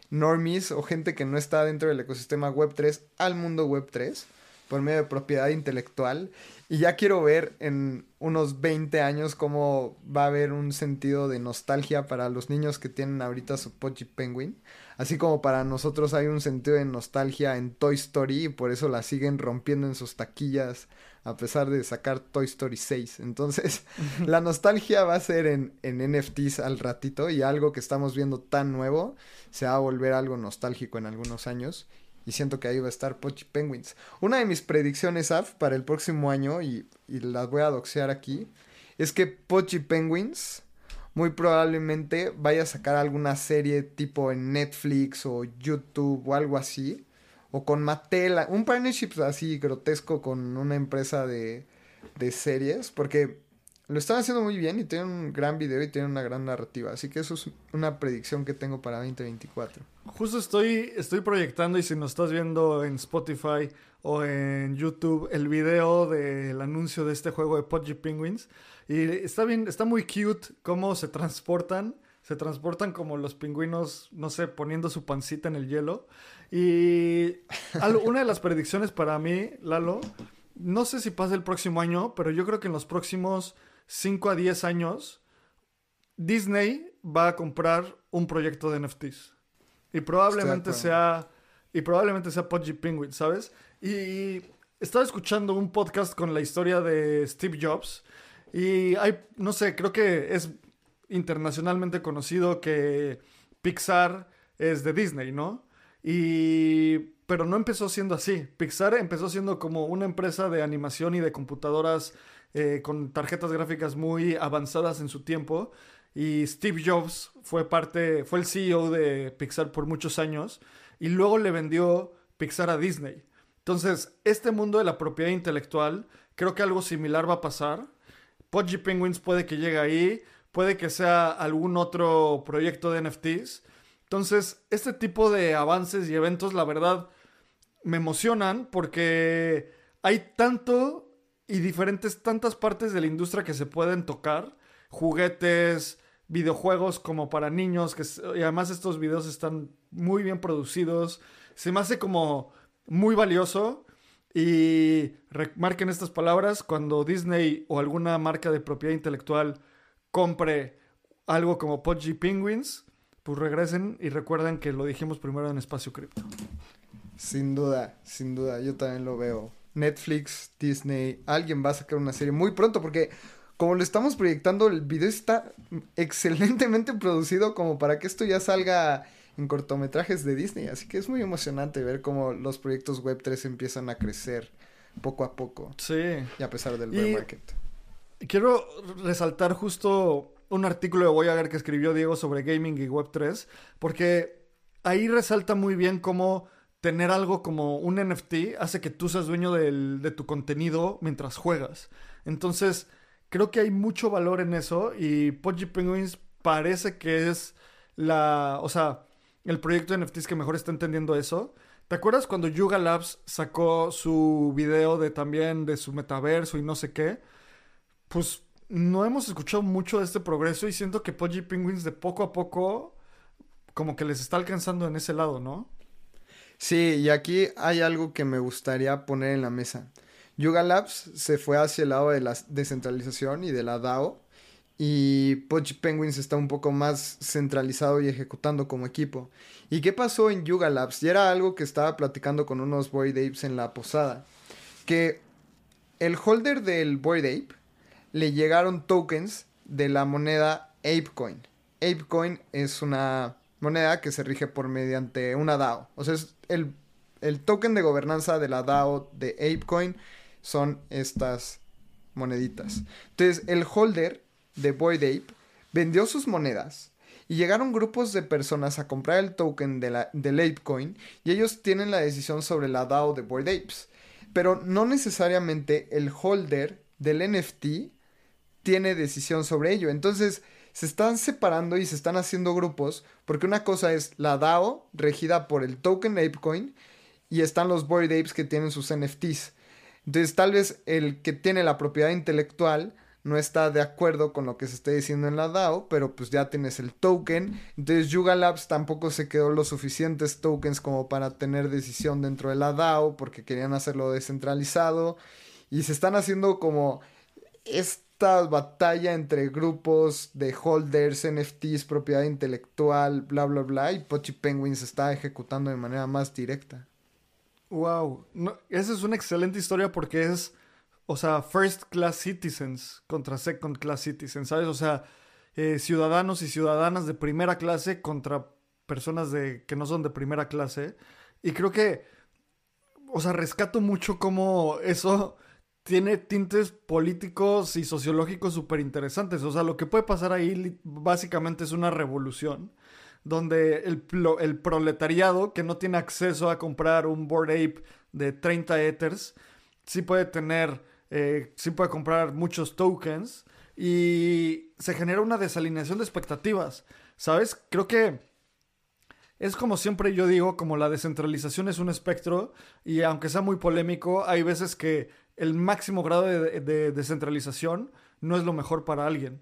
normies o gente que no está dentro del ecosistema Web3 al mundo Web3 por medio de propiedad intelectual. Y ya quiero ver en unos 20 años cómo va a haber un sentido de nostalgia para los niños que tienen ahorita su Pochi Penguin. Así como para nosotros hay un sentido de nostalgia en Toy Story y por eso la siguen rompiendo en sus taquillas a pesar de sacar Toy Story 6. Entonces, la nostalgia va a ser en, en NFTs al ratito y algo que estamos viendo tan nuevo se va a volver algo nostálgico en algunos años. Y siento que ahí va a estar Pochi Penguins. Una de mis predicciones, Af, para el próximo año, y, las voy a doxear aquí, es que Pochi Penguins muy probablemente vaya a sacar alguna serie tipo en Netflix o YouTube o algo así. O con Mattel, un partnership así grotesco con una empresa de series. Porque lo están haciendo muy bien y tienen un gran video y tienen una gran narrativa. Así que eso es una predicción que tengo para 2024. Justo estoy, estoy proyectando y si nos estás viendo en Spotify o en YouTube el video del anuncio de este juego de Pudgy Penguins. Y está bien, está muy cute cómo se transportan. Se transportan como los pingüinos, no sé, poniendo su pancita en el hielo. Y una de las predicciones para mí, Lalo, no sé si pasa el próximo año, pero yo creo que en los próximos 5 a 10 años, Disney va a comprar un proyecto de NFTs. Y probablemente sea. Y probablemente sea Pudgy Penguin, ¿sabes? Y estaba escuchando un podcast con la historia de Steve Jobs. Y hay, no sé, creo que es internacionalmente conocido que Pixar es de Disney, ¿no? Y. Pero no empezó siendo así. Pixar empezó siendo como una empresa de animación y de computadoras eh, con tarjetas gráficas muy avanzadas en su tiempo. Y Steve Jobs fue parte, fue el CEO de Pixar por muchos años y luego le vendió Pixar a Disney. Entonces, este mundo de la propiedad intelectual, creo que algo similar va a pasar. Pudgy Penguins puede que llegue ahí, puede que sea algún otro proyecto de NFTs. Entonces, este tipo de avances y eventos, la verdad, me emocionan porque hay tanto y diferentes, tantas partes de la industria que se pueden tocar. Juguetes, videojuegos como para niños, que y además estos videos están muy bien producidos. Se me hace como muy valioso. Y remarquen estas palabras, cuando Disney o alguna marca de propiedad intelectual compre algo como Pudgy Penguins, pues regresen y recuerden que lo dijimos primero en Espacio Cripto. Sin duda, sin duda, yo también lo veo. Netflix, Disney, alguien va a sacar una serie muy pronto porque como lo estamos proyectando, el video está excelentemente producido como para que esto ya salga en cortometrajes de Disney. Así que es muy emocionante ver cómo los proyectos web 3 empiezan a crecer poco a poco. Sí. Y a pesar del bear market. Quiero resaltar justo un artículo de Voyager que escribió Diego sobre gaming y web 3, porque ahí resalta muy bien cómo tener algo como un NFT hace que tú seas dueño de tu contenido mientras juegas. Entonces, creo que hay mucho valor en eso y Pudgy Penguins parece que es la, o sea, el proyecto de NFTs que mejor está entendiendo eso. ¿Te acuerdas cuando Yuga Labs sacó su video de también de su metaverso y no sé qué? Pues no hemos escuchado mucho de este progreso y siento que Pudgy Penguins de poco a poco como que les está alcanzando en ese lado, ¿no? Sí, y aquí hay algo que me gustaría poner en la mesa. Yuga Labs se fue hacia el lado de la descentralización y de la DAO. Y Pochi Penguins está un poco más centralizado y ejecutando como equipo. ¿Y qué pasó en Yuga Labs? Y era algo que estaba platicando con unos Boyd Apes en la posada. Que el holder del Boyd Ape le llegaron tokens de la moneda ApeCoin. ApeCoin es una moneda que se rige por mediante una DAO. O sea, es el, token de gobernanza de la DAO de ApeCoin son estas moneditas. Entonces, el holder de Boyd Ape vendió sus monedas y llegaron grupos de personas a comprar el token de la, del ApeCoin y ellos tienen la decisión sobre la DAO de Boyd Apes. pero no necesariamente el holder del NFT tiene decisión sobre ello. Entonces, se están separando y se están haciendo grupos, porque una cosa es la DAO regida por el token ApeCoin y están los Bored Apes que tienen sus NFTs. Entonces, tal vez el que tiene la propiedad intelectual no está de acuerdo con lo que se esté diciendo en la DAO, pero pues ya tienes el token. Entonces Yuga Labs tampoco se quedó los suficientes tokens como para tener decisión dentro de la DAO porque querían hacerlo descentralizado y se están haciendo como esta batalla entre grupos de holders, NFTs, propiedad intelectual, bla bla bla y Pochi Penguin se está ejecutando de manera más directa. Wow, esa es una excelente historia porque es o sea, first class citizens contra second class citizens, ¿sabes? O sea, eh, ciudadanos y ciudadanas de primera clase contra personas de, que no son de primera clase. Y creo que, o sea, rescato mucho cómo eso tiene tintes políticos y sociológicos súper interesantes. O sea, lo que puede pasar ahí básicamente es una revolución donde el, el, proletariado que no tiene acceso a comprar un Board Ape de 30 Ethers, sí puede tener eh, sí puede comprar muchos tokens y se genera una desalineación de expectativas, ¿sabes? Creo que es como siempre yo digo, como la descentralización es un espectro y aunque sea muy polémico, hay veces que el máximo grado de descentralización no es lo mejor para alguien.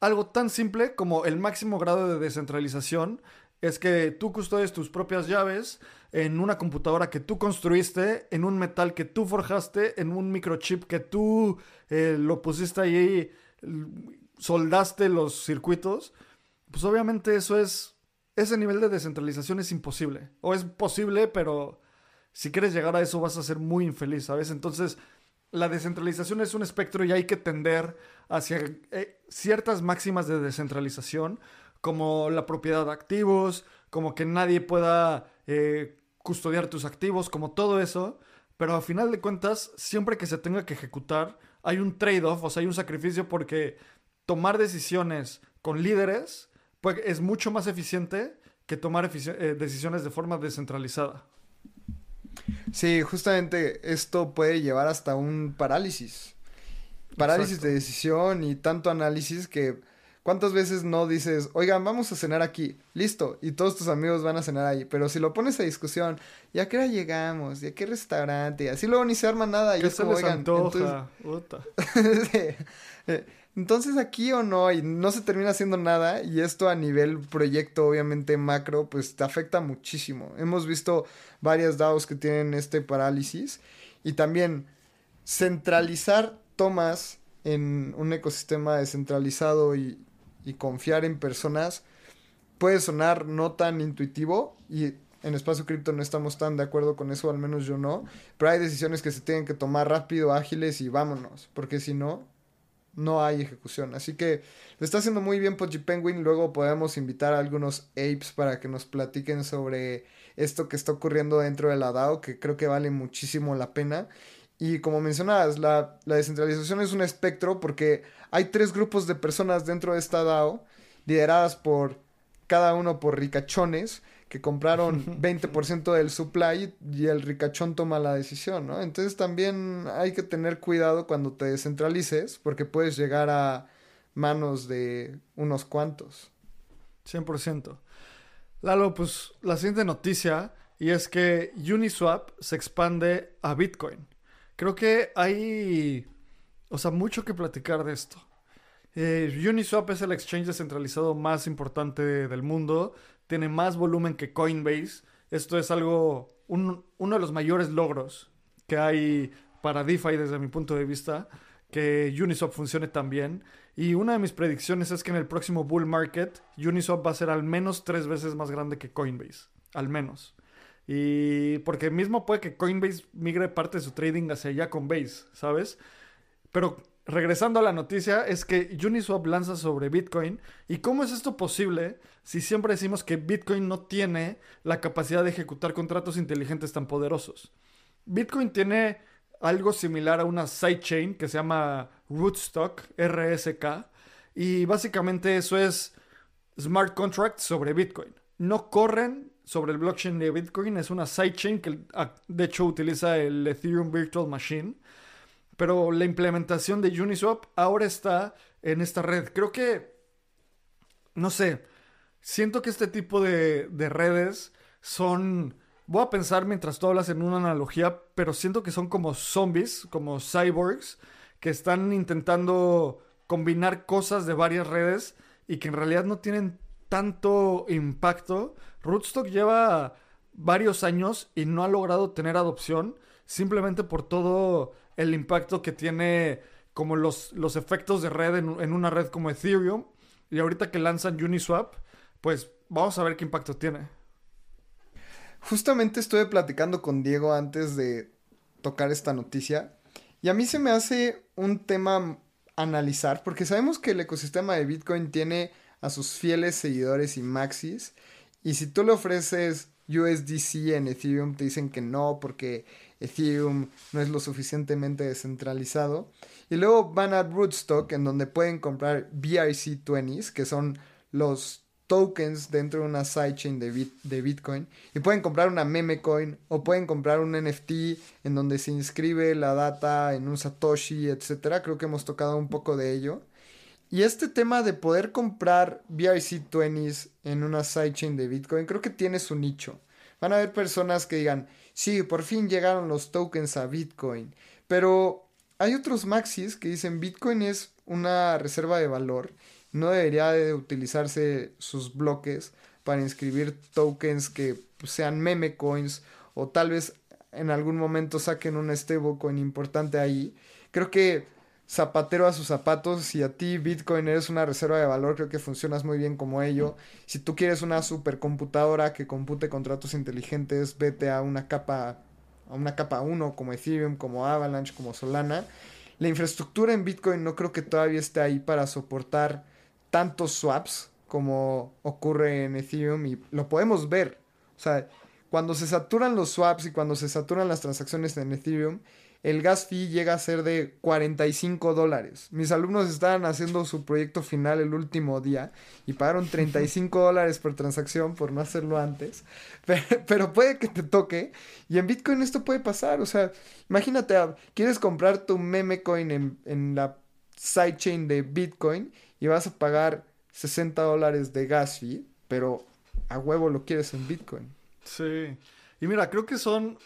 Algo tan simple como el máximo grado de descentralización es que tú custodies tus propias llaves en una computadora que tú construiste, en un metal que tú forjaste, en un microchip que tú eh, lo pusiste ahí, soldaste los circuitos, pues obviamente eso es, ese nivel de descentralización es imposible. O es posible, pero si quieres llegar a eso vas a ser muy infeliz, ¿sabes? Entonces, la descentralización es un espectro y hay que tender hacia eh, ciertas máximas de descentralización como la propiedad de activos, como que nadie pueda eh, custodiar tus activos, como todo eso. Pero al final de cuentas, siempre que se tenga que ejecutar, hay un trade-off, o sea, hay un sacrificio porque tomar decisiones con líderes pues, es mucho más eficiente que tomar eh, decisiones de forma descentralizada. Sí, justamente esto puede llevar hasta un parálisis. Parálisis de decisión y tanto análisis que ¿Cuántas veces no dices, oigan, vamos a cenar aquí? Listo, y todos tus amigos van a cenar ahí. Pero si lo pones a discusión, ¿ya qué hora llegamos? ¿Y a qué restaurante? Así luego ni se arma nada. Y es como, oigan, entonces... entonces aquí o no, y no se termina haciendo nada, y esto a nivel proyecto, obviamente macro, pues te afecta muchísimo. Hemos visto varias DAOs que tienen este parálisis, y también centralizar tomas en un ecosistema descentralizado y y confiar en personas puede sonar no tan intuitivo y en espacio cripto no estamos tan de acuerdo con eso, al menos yo no, pero hay decisiones que se tienen que tomar rápido, ágiles y vámonos, porque si no, no hay ejecución. Así que lo está haciendo muy bien Pochi Penguin, luego podemos invitar a algunos apes para que nos platiquen sobre esto que está ocurriendo dentro de la DAO, que creo que vale muchísimo la pena. Y como mencionabas, la, la descentralización es un espectro porque hay tres grupos de personas dentro de esta DAO, lideradas por cada uno por ricachones, que compraron 20% del supply y el ricachón toma la decisión, ¿no? Entonces también hay que tener cuidado cuando te descentralices, porque puedes llegar a manos de unos cuantos. 100%. Lalo, pues la siguiente noticia, y es que Uniswap se expande a Bitcoin. Creo que hay o sea, mucho que platicar de esto. Eh, Uniswap es el exchange descentralizado más importante del mundo. Tiene más volumen que Coinbase. Esto es algo, uno de los mayores logros que hay para DeFi desde mi punto de vista. Que Uniswap funcione tan bien. Y una de mis predicciones es que en el próximo bull market, Uniswap va a ser al menos tres veces más grande que Coinbase. Al menos. Y porque mismo puede que Coinbase migre parte de su trading hacia allá con Base, ¿sabes? Pero regresando a la noticia, es que Uniswap lanza sobre Bitcoin. ¿Y cómo es esto posible si siempre decimos que Bitcoin no tiene la capacidad de ejecutar contratos inteligentes tan poderosos? Bitcoin tiene algo similar a una sidechain que se llama Rootstock, RSK. Y básicamente eso es smart contracts sobre Bitcoin. No corren sobre el blockchain de Bitcoin. Es una sidechain que ah, de hecho utiliza el Ethereum Virtual Machine. Pero la implementación de Uniswap ahora está en esta red. Creo que, no sé, siento que este tipo de, de redes son... Voy a pensar mientras tú hablas en una analogía, pero siento que son como zombies, como cyborgs, que están intentando combinar cosas de varias redes y que en realidad no tienen tanto impacto. Rootstock lleva varios años y no ha logrado tener adopción simplemente por todo el impacto que tiene como los, los efectos de red en, una red como Ethereum. Y ahorita que lanzan Uniswap, pues vamos a ver qué impacto tiene. Justamente estuve platicando con Diego antes de tocar esta noticia. Y a mí se me hace un tema analizar, porque sabemos que el ecosistema de Bitcoin tiene a sus fieles seguidores y maxis, y si tú le ofreces USDC en Ethereum, te dicen que no, porque Ethereum no es lo suficientemente descentralizado. Y luego van a Rootstock, en donde pueden comprar BRC20s, que son los tokens dentro de una sidechain de, de Bitcoin y pueden comprar una meme coin o pueden comprar un NFT en donde se inscribe la data en un Satoshi, etcétera. Creo que hemos tocado un poco de ello. Y este tema de poder comprar BRC20s en una sidechain de Bitcoin, creo que tiene su nicho. Van a haber personas que digan, sí, por fin llegaron los tokens a Bitcoin. Pero hay otros maxis que dicen Bitcoin es una reserva de valor no debería de utilizarse sus bloques para inscribir tokens que sean meme coins o tal vez en algún momento saquen un stablecoin importante ahí. Creo que zapatero a sus zapatos, si a ti Bitcoin eres una reserva de valor, creo que funcionas muy bien como ello. Si tú quieres una supercomputadora que compute contratos inteligentes, vete a una capa a una capa 1 como Ethereum, como Avalanche, como Solana. La infraestructura en Bitcoin no creo que todavía esté ahí para soportar tantos swaps como ocurre en Ethereum y lo podemos ver. O sea, cuando se saturan los swaps y cuando se saturan las transacciones en Ethereum, el gas fee llega a ser de 45 dólares. Mis alumnos estaban haciendo su proyecto final el último día y pagaron 35 dólares por transacción por no hacerlo antes. Pero, puede que te toque y en Bitcoin esto puede pasar. O sea, imagínate, quieres comprar tu meme coin en, en la sidechain de Bitcoin y vas a pagar 60 dólares de gas fee, pero a huevo lo quieres en Bitcoin. Sí. Y mira, creo que son,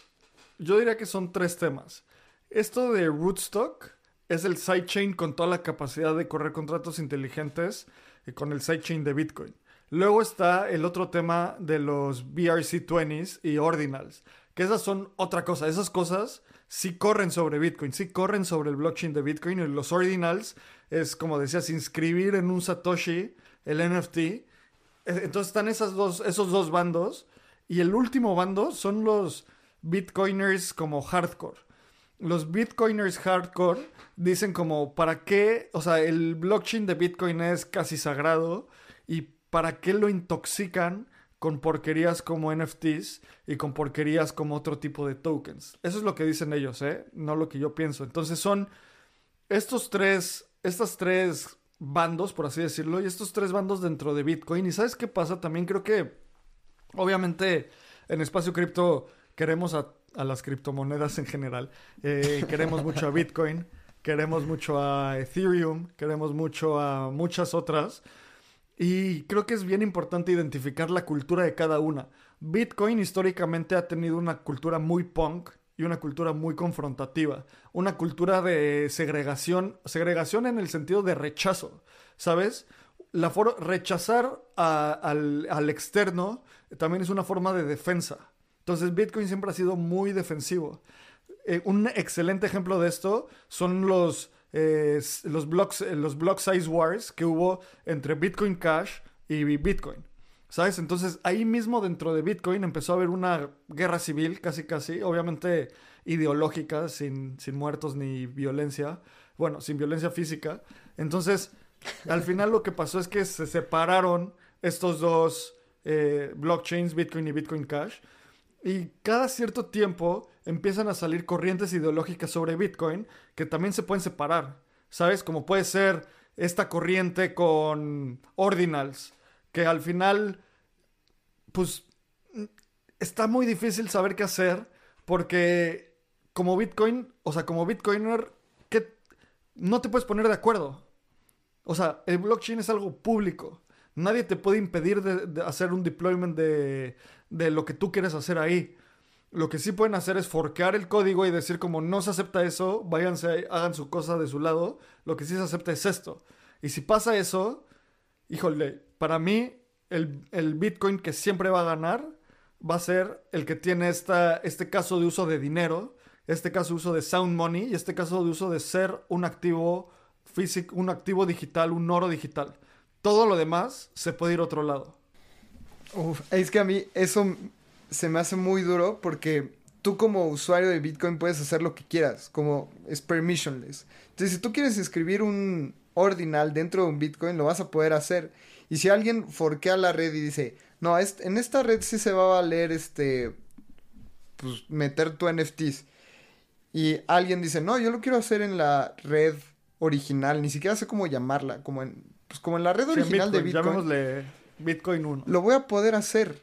yo diría que son tres temas. Esto de Rootstock es el sidechain con toda la capacidad de correr contratos inteligentes y con el sidechain de Bitcoin. Luego está el otro tema de los BRC20s y Ordinals, que esas son otra cosa. Esas cosas sí corren sobre Bitcoin, sí corren sobre el blockchain de Bitcoin y los Ordinals es, como decías, inscribir en un Satoshi el NFT. E, entonces están esas dos, esos dos bandos. Y el último bando son los Bitcoiners como hardcore. Los Bitcoiners hardcore dicen como, ¿para qué? O sea, el blockchain de Bitcoin es casi sagrado. ¿Y para qué lo intoxican con porquerías como NFTs y con porquerías como otro tipo de tokens? Eso es lo que dicen ellos, ¿eh? No lo que yo pienso. Entonces son estos tres estas tres bandos, por así decirlo, y estos tres bandos dentro de Bitcoin. ¿Y sabes qué pasa? También creo que, obviamente, en espacio cripto queremos a, las criptomonedas en general. Eh, queremos mucho a Bitcoin, queremos mucho a Ethereum, queremos mucho a muchas otras. Y creo que es bien importante identificar la cultura de cada una. Bitcoin históricamente ha tenido una cultura muy punk, y una cultura muy confrontativa, una cultura de segregación, segregación en el sentido de rechazo, ¿sabes? La rechazar al, al, externo también es una forma de defensa. Entonces Bitcoin siempre ha sido muy defensivo. Eh, un excelente ejemplo de esto son los, eh, los, blocks, los block size wars que hubo entre Bitcoin Cash y Bitcoin. ¿Sabes? Entonces ahí mismo dentro de Bitcoin empezó a haber una guerra civil, casi casi, obviamente ideológica, sin, sin muertos ni violencia, bueno, sin violencia física. Entonces, al final lo que pasó es que se separaron estos dos eh, blockchains, Bitcoin y Bitcoin Cash, y cada cierto tiempo empiezan a salir corrientes ideológicas sobre Bitcoin que también se pueden separar, ¿sabes? Como puede ser esta corriente con ordinals que al final, pues está muy difícil saber qué hacer porque como Bitcoin, o sea, como Bitcoiner, ¿qué? no te puedes poner de acuerdo. O sea, el blockchain es algo público. Nadie te puede impedir de, hacer un deployment de, de, lo que tú quieres hacer ahí. Lo que sí pueden hacer es forquear el código y decir como no se acepta eso, váyanse, hagan su cosa de su lado. Lo que sí se acepta es esto. Y si pasa eso, híjole, para mí el, el Bitcoin que siempre va a ganar va a ser el que tiene esta, este caso de uso de dinero, este caso de uso de sound money y este caso de uso de ser un activo físico, un activo digital, un oro digital. Todo lo demás se puede ir a otro lado. Es que a mí eso se me hace muy duro porque tú como usuario de Bitcoin puedes hacer lo que quieras, como es permissionless. Entonces, si tú quieres escribir un ordinal dentro de un Bitcoin, lo vas a poder hacer. Y si alguien forquea la red y dice, no, en esta red sí se va a valer este, pues meter tu NFTs. Y alguien dice, no, yo lo quiero hacer en la red original, ni siquiera sé cómo llamarla, como en, pues como en la red original de Bitcoin. Llamémosle Bitcoin 1. Lo voy a poder hacer.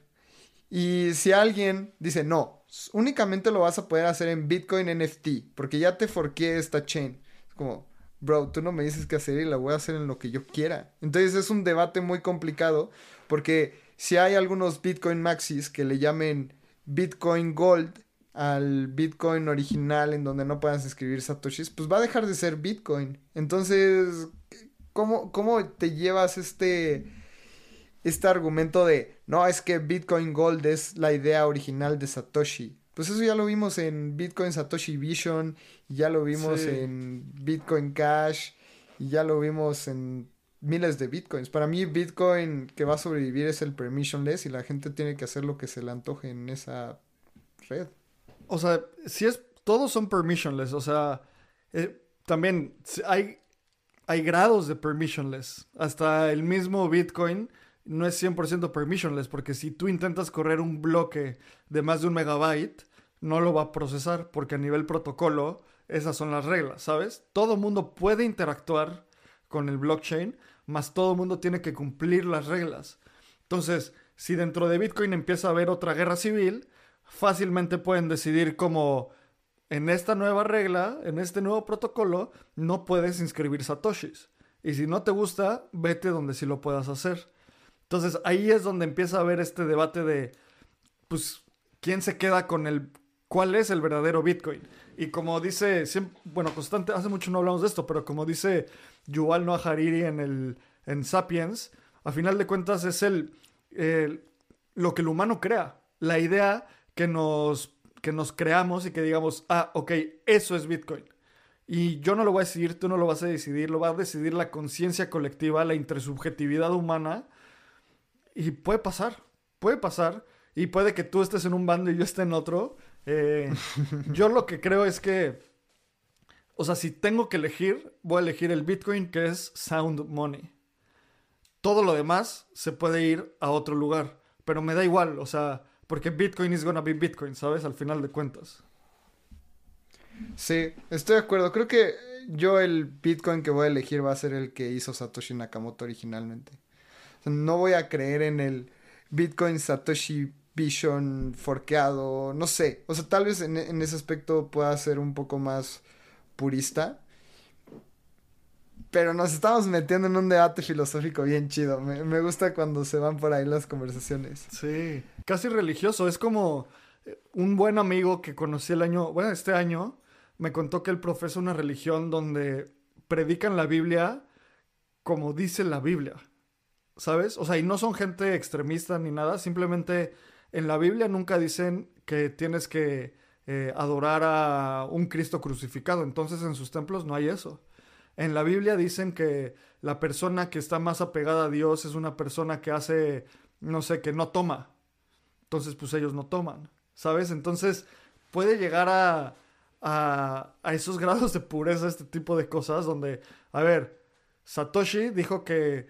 Y si alguien dice, no, únicamente lo vas a poder hacer en Bitcoin NFT, porque ya te forqué esta chain. Es como, bro, tú no me dices qué hacer y la voy a hacer en lo que yo quiera. Entonces es un debate muy complicado, porque si hay algunos Bitcoin Maxis que le llamen Bitcoin Gold al Bitcoin original en donde no puedas escribir satoshis, pues va a dejar de ser Bitcoin. Entonces, ¿cómo, cómo te llevas este, este argumento de, no, es que Bitcoin Gold es la idea original de Satoshi? Pues eso ya lo vimos en Bitcoin Satoshi Vision, ya lo vimos en Bitcoin Cash, y ya lo vimos en miles de bitcoins. Para mí, Bitcoin que va a sobrevivir es el permissionless y la gente tiene que hacer lo que se le antoje en esa red. O sea, si es. Todos son permissionless. O sea, eh, también hay, hay grados de permissionless. Hasta el mismo Bitcoin no es 100% permissionless, porque si tú intentas correr un bloque de más de un megabyte, no lo va a procesar, porque a nivel protocolo, esas son las reglas, ¿sabes? Todo mundo puede interactuar con el blockchain, más todo mundo tiene que cumplir las reglas. Entonces, si dentro de Bitcoin empieza a haber otra guerra civil, fácilmente pueden decidir como en esta nueva regla, en este nuevo protocolo, no puedes inscribir satoshis. Y si no te gusta, vete donde sí lo puedas hacer. Entonces ahí es donde empieza a haber este debate de, pues, ¿quién se queda con el, cuál es el verdadero Bitcoin? Y como dice, bueno, constante, hace mucho no hablamos de esto, pero como dice Yuval Noah Hariri en, el, en Sapiens, a final de cuentas es el, lo que el humano crea, la idea que nos, que nos creamos y que digamos, ah, ok, eso es Bitcoin. Y yo no lo voy a decidir, tú no lo vas a decidir, lo va a decidir la conciencia colectiva, la intersubjetividad humana. Y puede pasar, puede pasar. Y puede que tú estés en un bando y yo esté en otro. Eh, yo lo que creo es que o sea, si tengo que elegir, voy a elegir el Bitcoin que es Sound Money. Todo lo demás se puede ir a otro lugar, pero me da igual, o sea, porque Bitcoin is gonna be Bitcoin, ¿sabes? Al final de cuentas. Sí, estoy de acuerdo. Creo que yo el Bitcoin que voy a elegir va a ser el que hizo Satoshi Nakamoto originalmente. No voy a creer en el Bitcoin Satoshi Vision forqueado, no sé. O sea, tal vez en, en ese aspecto pueda ser un poco más purista. Pero nos estamos metiendo en un debate filosófico bien chido. Me, gusta cuando se van por ahí las conversaciones. Sí, casi religioso. Es como eh, un buen amigo que conocí el año, bueno, este año, me contó que él profesa una religión donde predican la Biblia como dice la Biblia. ¿Sabes? O sea, y no son gente extremista ni nada, simplemente en la Biblia nunca dicen que tienes que eh, adorar a un Cristo crucificado. Entonces en sus templos no hay eso. En la Biblia dicen que la persona que está más apegada a Dios es una persona que hace, no sé, que no toma. Entonces pues ellos no toman, ¿sabes? Entonces puede llegar a, a, a esos grados de pureza este tipo de cosas donde, a ver, Satoshi dijo que,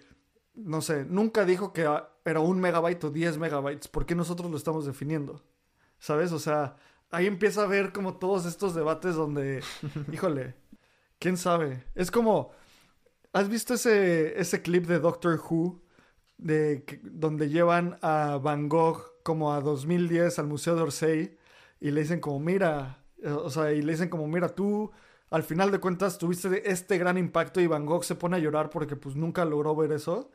no sé, nunca dijo que era un megabyte o 10 megabytes. ¿Por qué nosotros lo estamos definiendo? ¿Sabes? O sea, ahí empieza a ver como todos estos debates donde, híjole, quién sabe. Es como, ¿has visto ese, ese clip de Doctor Who de donde llevan a Van Gogh como a 2010 al Museo de Orsay y le dicen como, mira, o sea, y le dicen como, mira, tú al final de cuentas tuviste este gran impacto y Van Gogh se pone a llorar porque pues nunca logró ver eso.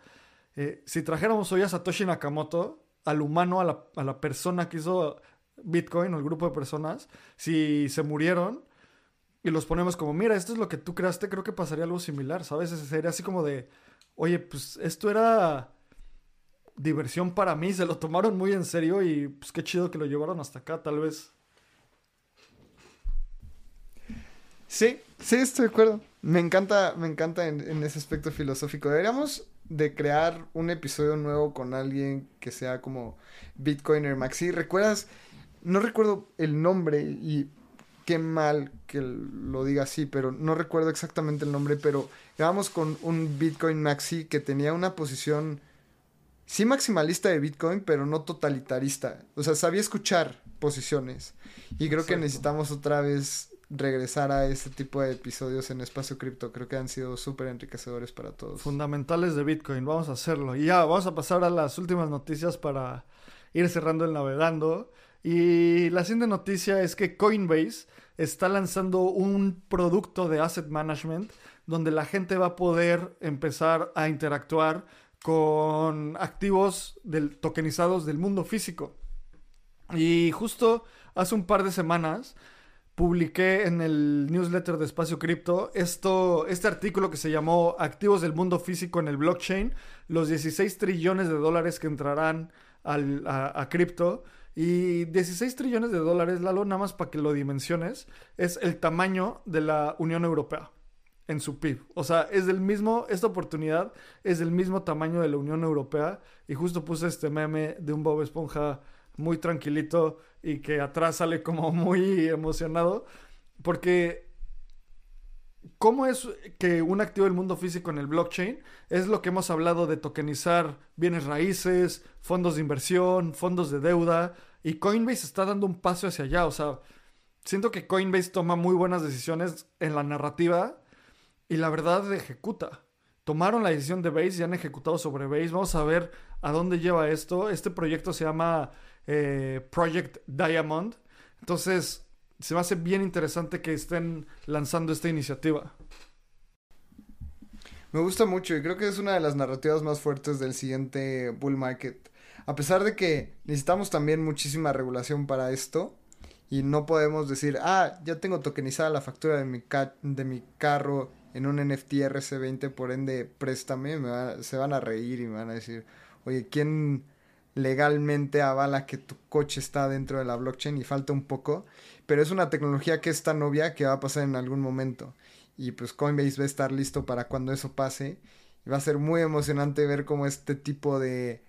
Eh, si trajéramos hoy a Satoshi Nakamoto, al humano, a la, a la persona que hizo Bitcoin, el grupo de personas, si se murieron y los ponemos como, mira, esto es lo que tú creaste, creo que pasaría algo similar, ¿sabes? Sería así como de, oye, pues esto era diversión para mí, se lo tomaron muy en serio y pues qué chido que lo llevaron hasta acá, tal vez. Sí, sí, estoy de acuerdo. Me encanta, me encanta en, ese aspecto filosófico. Deberíamos de crear un episodio nuevo con alguien que sea como Bitcoiner Maxi. ¿Recuerdas? No recuerdo el nombre y qué mal que lo diga así, pero no recuerdo exactamente el nombre, pero grabamos con un Bitcoin Maxi que tenía una posición sí maximalista de Bitcoin, pero no totalitarista. O sea, sabía escuchar posiciones. Y creo que necesitamos otra vez regresar a este tipo de episodios en Espacio Cripto. Creo que han sido súper enriquecedores para todos. Fundamentales de Bitcoin, vamos a hacerlo. Y ya, vamos a pasar a las últimas noticias para ir cerrando el navegando. Y la siguiente noticia es que Coinbase está lanzando un producto de asset management donde la gente va a poder empezar a interactuar con activos del, tokenizados del mundo físico. Y justo hace un par de semanas publiqué en el newsletter de Espacio Cripto esto, este artículo que se llamó Activos del mundo físico en el blockchain, los 16 trillones de dólares que entrarán al, a, a cripto. Y 16 trillones de dólares, Lalo, nada más para que lo dimensiones, es el tamaño de la Unión Europea en su PIB. O sea, es del mismo, esta oportunidad es del mismo tamaño de la Unión Europea. Y justo puse este meme de un Bob Esponja muy tranquilito y que atrás sale como muy emocionado. Porque, ¿cómo es que un activo del mundo físico en el blockchain es lo que hemos hablado de tokenizar bienes raíces, fondos de inversión, fondos de deuda? Y Coinbase está dando un paso hacia allá. O sea, siento que Coinbase toma muy buenas decisiones en la narrativa y la verdad ejecuta. Tomaron la decisión de Base y han ejecutado sobre Base. Vamos a ver a dónde lleva esto. Este proyecto se llama eh, Project Diamond. Entonces, se me hace bien interesante que estén lanzando esta iniciativa. Me gusta mucho y creo que es una de las narrativas más fuertes del siguiente bull market. A pesar de que necesitamos también muchísima regulación para esto y no podemos decir, ah, ya tengo tokenizada la factura de mi, de mi carro en un NFT RC20, por ende, préstame, se van a reír y me van a decir, oye, ¿quién legalmente avala que tu coche está dentro de la blockchain? Y falta un poco, pero es una tecnología que es tan obvia que va a pasar en algún momento. Y pues Coinbase va a estar listo para cuando eso pase. Y va a ser muy emocionante ver cómo este tipo de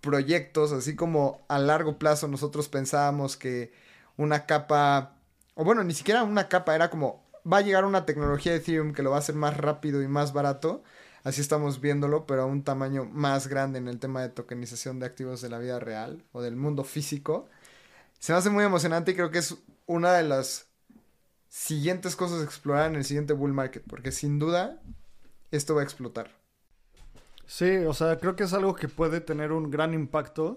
proyectos, así como a largo plazo nosotros pensábamos que una capa, o bueno, ni siquiera una capa, era como va a llegar una tecnología de Ethereum que lo va a hacer más rápido y más barato. Así estamos viéndolo, pero a un tamaño más grande en el tema de tokenización de activos de la vida real o del mundo físico. Se me hace muy emocionante y creo que es una de las siguientes cosas a explorar en el siguiente bull market, porque sin duda esto va a explotar. Sí, o sea, creo que es algo que puede tener un gran impacto.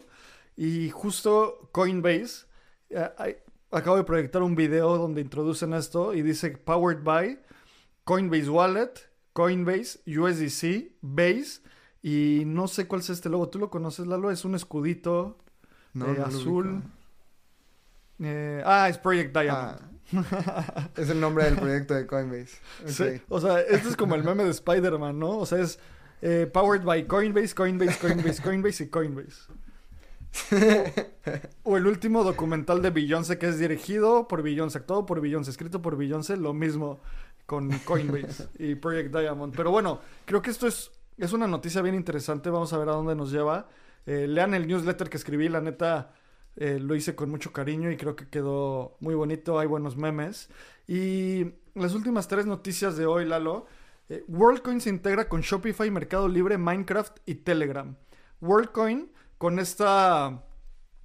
Y justo Coinbase, eh, acabo de proyectar un video donde introducen esto y dice Powered by Coinbase Wallet, Coinbase, USDC, Base y no sé cuál es este logo. ¿Tú lo conoces, Lalo? Es un escudito eh, azul. Eh, ah, es Project Diamond. Ah, es el nombre del proyecto de Coinbase. Sí, o sea, este es como el meme de Spider-Man, ¿no? O sea, es eh, Powered by Coinbase, Coinbase, Coinbase, Coinbase y Coinbase o el último documental de Beyoncé que es dirigido por Beyoncé, actuado por Beyoncé, escrito por Beyoncé, lo mismo con Coinbase y Project Diamond. Pero bueno, creo que esto es, es una noticia bien interesante, vamos a ver a dónde nos lleva. Eh, lean el newsletter que escribí, la neta eh, lo hice con mucho cariño y creo que quedó muy bonito, hay buenos memes. Y las últimas tres noticias de hoy, Lalo. Eh, WorldCoin se integra con Shopify, Mercado Libre, Minecraft y Telegram. WorldCoin con esta,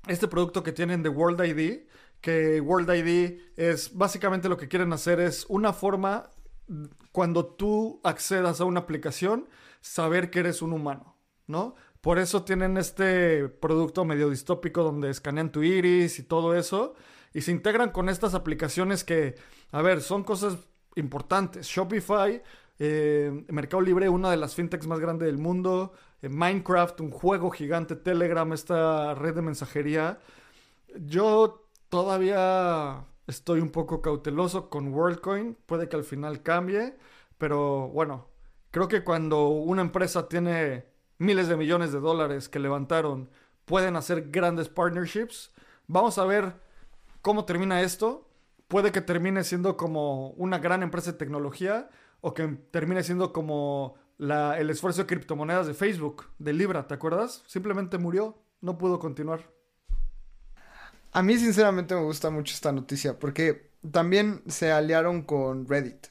este producto que tienen de World ID, que World ID es básicamente lo que quieren hacer es una forma cuando tú accedas a una aplicación saber que eres un humano, ¿no? Por eso tienen este producto medio distópico donde escanean tu iris y todo eso. Y se integran con estas aplicaciones que, a ver, son cosas importantes. Shopify, eh, Mercado Libre, una de las fintechs más grandes del mundo. Eh, Minecraft, un juego gigante. Telegram, esta red de mensajería. Yo todavía estoy un poco cauteloso con WorldCoin. Puede que al final cambie. Pero bueno, creo que cuando una empresa tiene miles de millones de dólares que levantaron, pueden hacer grandes partnerships. Vamos a ver cómo termina esto. Puede que termine siendo como una gran empresa de tecnología o que termine siendo como el esfuerzo de criptomonedas de Facebook, de Libra, ¿te acuerdas? Simplemente murió, no pudo continuar. A mí sinceramente me gusta mucho esta noticia porque también se aliaron con Reddit.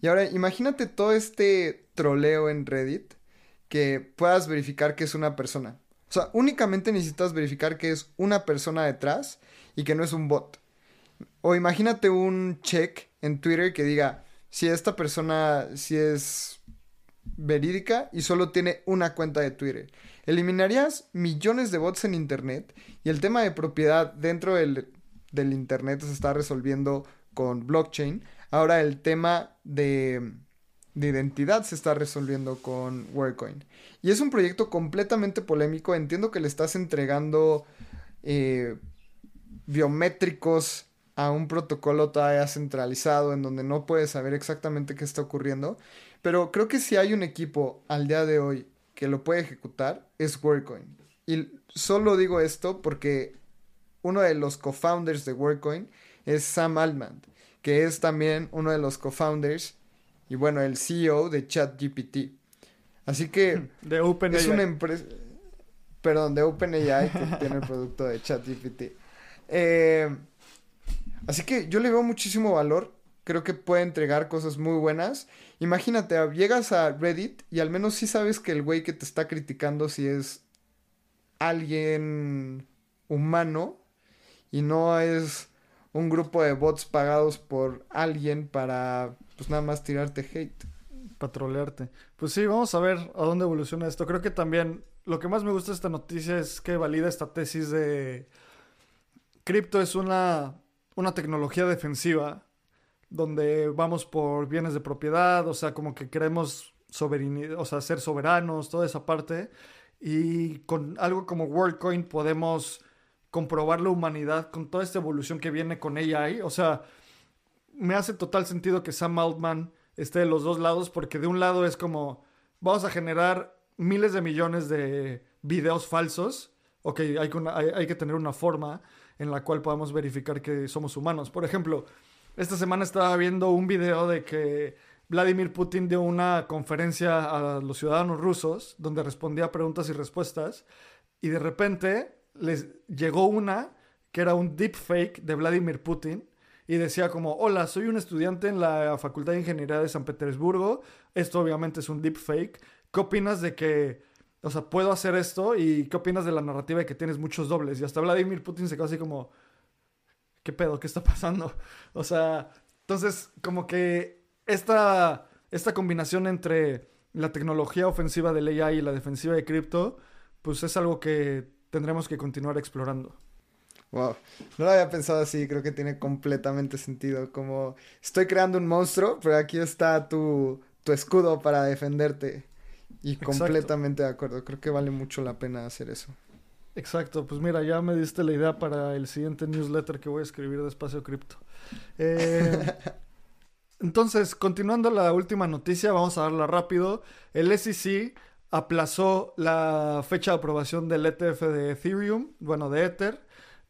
Y ahora imagínate todo este troleo en Reddit que puedas verificar que es una persona. O sea, únicamente necesitas verificar que es una persona detrás y que no es un bot. O imagínate un check en Twitter que diga si esta persona si es verídica y solo tiene una cuenta de Twitter. Eliminarías millones de bots en Internet y el tema de propiedad dentro del, del Internet se está resolviendo con blockchain. Ahora el tema de de identidad se está resolviendo con WorkCoin. Y es un proyecto completamente polémico. Entiendo que le estás entregando eh, biométricos a un protocolo todavía centralizado en donde no puedes saber exactamente qué está ocurriendo. Pero creo que si hay un equipo al día de hoy que lo puede ejecutar es WorkCoin. Y solo digo esto porque uno de los co-founders de WorkCoin es Sam Altman, que es también uno de los co-founders y bueno, el CEO de ChatGPT. Así que de OpenAI. es una empresa, perdón, de OpenAI que tiene el producto de ChatGPT. Eh, así que yo le veo muchísimo valor. Creo que puede entregar cosas muy buenas. Imagínate, llegas a Reddit y al menos sí sabes que el güey que te está criticando si es alguien humano y no es un grupo de bots pagados por alguien para pues nada más tirarte hate. Patrolearte. Pues sí, vamos a ver a dónde evoluciona esto. Creo que también lo que más me gusta de esta noticia es que valida esta tesis de cripto es una, una tecnología defensiva donde vamos por bienes de propiedad, o sea, como que queremos o sea, ser soberanos, toda esa parte. Y con algo como WorldCoin podemos comprobar la humanidad con toda esta evolución que viene con AI. O sea, me hace total sentido que Sam Altman esté de los dos lados, porque de un lado es como, vamos a generar miles de millones de videos falsos. Ok, que, hay, que tener una forma en la cual podamos verificar que somos humanos. Por ejemplo, esta semana estaba viendo un video de que Vladimir Putin dio una conferencia a los ciudadanos rusos donde respondía preguntas y respuestas y de repente les llegó una que era un deepfake de Vladimir Putin y decía como, hola, soy un estudiante en la Facultad de Ingeniería de San Petersburgo, esto obviamente es un deepfake, ¿qué opinas de que, o sea, puedo hacer esto y qué opinas de la narrativa de que tienes muchos dobles? Y hasta Vladimir Putin se quedó así como, ¿qué pedo? ¿Qué está pasando? O sea, entonces como que esta, esta combinación entre la tecnología ofensiva del AI y la defensiva de cripto, pues es algo que tendremos que continuar explorando. Wow, no lo había pensado así, creo que tiene completamente sentido. Como estoy creando un monstruo, pero aquí está tu, tu escudo para defenderte. Y completamente de acuerdo, creo que vale mucho la pena hacer eso. Exacto, pues mira, ya me diste la idea para el siguiente newsletter que voy a escribir de Espacio Cripto. Eh, entonces, continuando la última noticia, vamos a darla rápido. El SEC aplazó la fecha de aprobación del ETF de Ethereum, bueno, de Ether,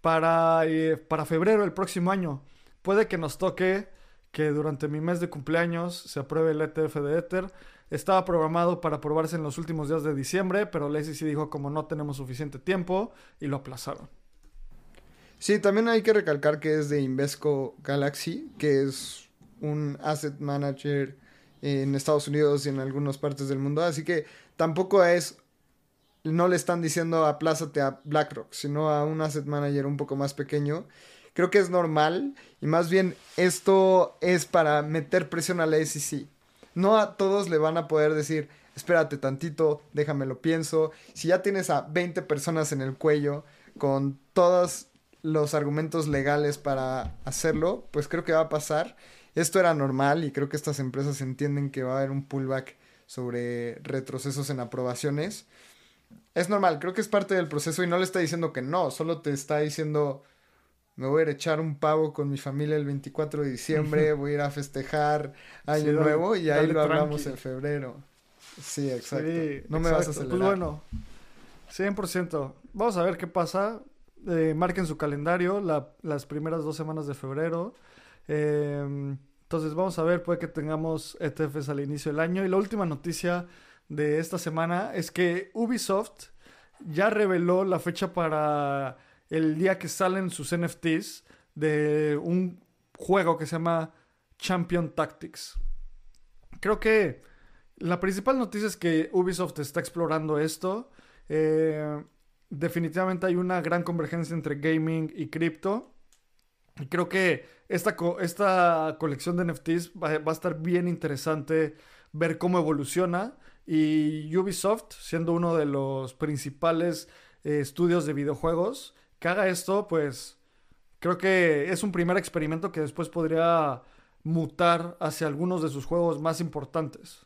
para, eh, para febrero del próximo año. Puede que nos toque que durante mi mes de cumpleaños se apruebe el ETF de Ether. Estaba programado para aprobarse en los últimos días de diciembre, pero la SEC dijo como no tenemos suficiente tiempo y lo aplazaron. Sí, también hay que recalcar que es de Invesco Galaxy, que es un asset manager en Estados Unidos y en algunas partes del mundo. Así que tampoco es, no le están diciendo aplázate a BlackRock, sino a un asset manager un poco más pequeño. Creo que es normal y más bien esto es para meter presión a la SEC. No a todos le van a poder decir espérate tantito, déjame lo pienso. Si ya tienes a 20 personas en el cuello con todos los argumentos legales para hacerlo, pues creo que va a pasar. Esto era normal y creo que estas empresas entienden que va a haber un pullback sobre retrocesos en aprobaciones. Es normal, creo que es parte del proceso y no le está diciendo que no, solo te está diciendo me voy a ir a echar un pavo con mi familia el 24 de diciembre, voy a ir a festejar Año Nuevo y ahí lo hablamos en febrero. Sí, exacto. no me vas a acelerar. Pues bueno, 100%. Vamos a ver qué pasa. Eh, marquen su calendario las primeras dos semanas de febrero. Em, entonces vamos a ver, puede que tengamos ETFs al inicio del año. Y la última noticia de esta semana es que Ubisoft ya reveló la fecha para el día que salen sus NFTs de un juego que se llama Champion Tactics. Creo que la principal noticia es que Ubisoft está explorando esto. Eh, definitivamente hay una gran convergencia entre gaming y cripto. Y creo que esta, esta colección de NFTs va, a estar bien interesante ver cómo evoluciona. Y Ubisoft, siendo uno de los principales eh, estudios de videojuegos, que haga esto, pues creo que es un primer experimento que después podría mutar hacia algunos de sus juegos más importantes.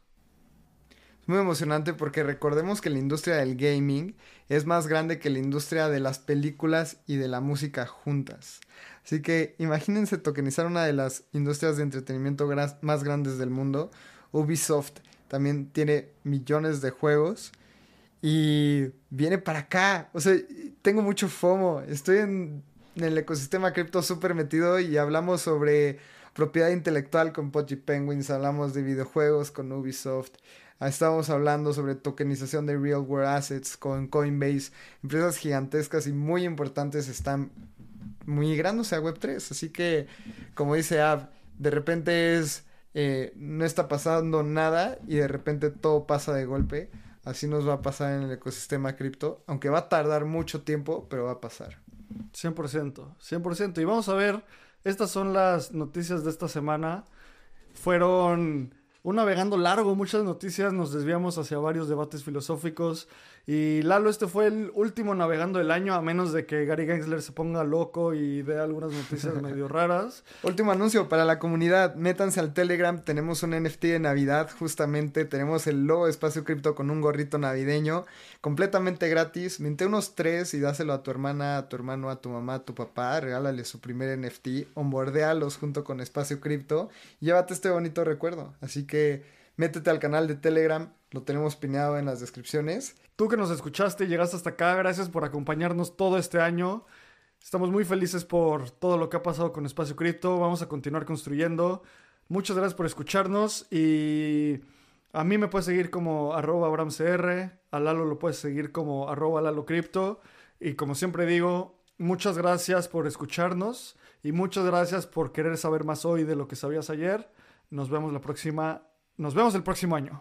Es muy emocionante porque recordemos que la industria del gaming es más grande que la industria de las películas y de la música juntas. Así que imagínense tokenizar una de las industrias de entretenimiento más grandes del mundo. Ubisoft también tiene millones de juegos y viene para acá. O sea, tengo mucho FOMO. Estoy en, el ecosistema cripto súper metido y hablamos sobre propiedad intelectual con Pochi Penguins, hablamos de videojuegos con Ubisoft. Estábamos hablando sobre tokenización de real world assets con Coinbase. Empresas gigantescas y muy importantes están migrándose a Web3. Así que, como dice Ab, de repente es, eh, no está pasando nada y de repente todo pasa de golpe. Así nos va a pasar en el ecosistema cripto, aunque va a tardar mucho tiempo, pero va a pasar. 100%, 100%. Y vamos a ver, estas son las noticias de esta semana. Fueron un navegando largo, muchas noticias, nos desviamos hacia varios debates filosóficos. Y Lalo, este fue el último navegando del año, a menos de que Gary Gensler se ponga loco y dé algunas noticias medio raras. Último anuncio para la comunidad, métanse al Telegram, tenemos un NFT de Navidad, justamente, tenemos el logo de Espacio Cripto con un gorrito navideño, completamente gratis, minte unos tres y dáselo a tu hermana, a tu hermano, a tu mamá, a tu papá, regálale su primer NFT, onboardealos junto con Espacio Cripto, llévate este bonito recuerdo. Así que métete al canal de Telegram, lo tenemos pineado en las descripciones. Tú que nos escuchaste y llegaste hasta acá, gracias por acompañarnos todo este año. Estamos muy felices por todo lo que ha pasado con Espacio Cripto. Vamos a continuar construyendo. Muchas gracias por escucharnos y a mí me puedes seguir como arroba abramcr, a Lalo lo puedes seguir como arroba y como siempre digo, muchas gracias por escucharnos y muchas gracias por querer saber más hoy de lo que sabías ayer. Nos vemos la próxima. Nos vemos el próximo año.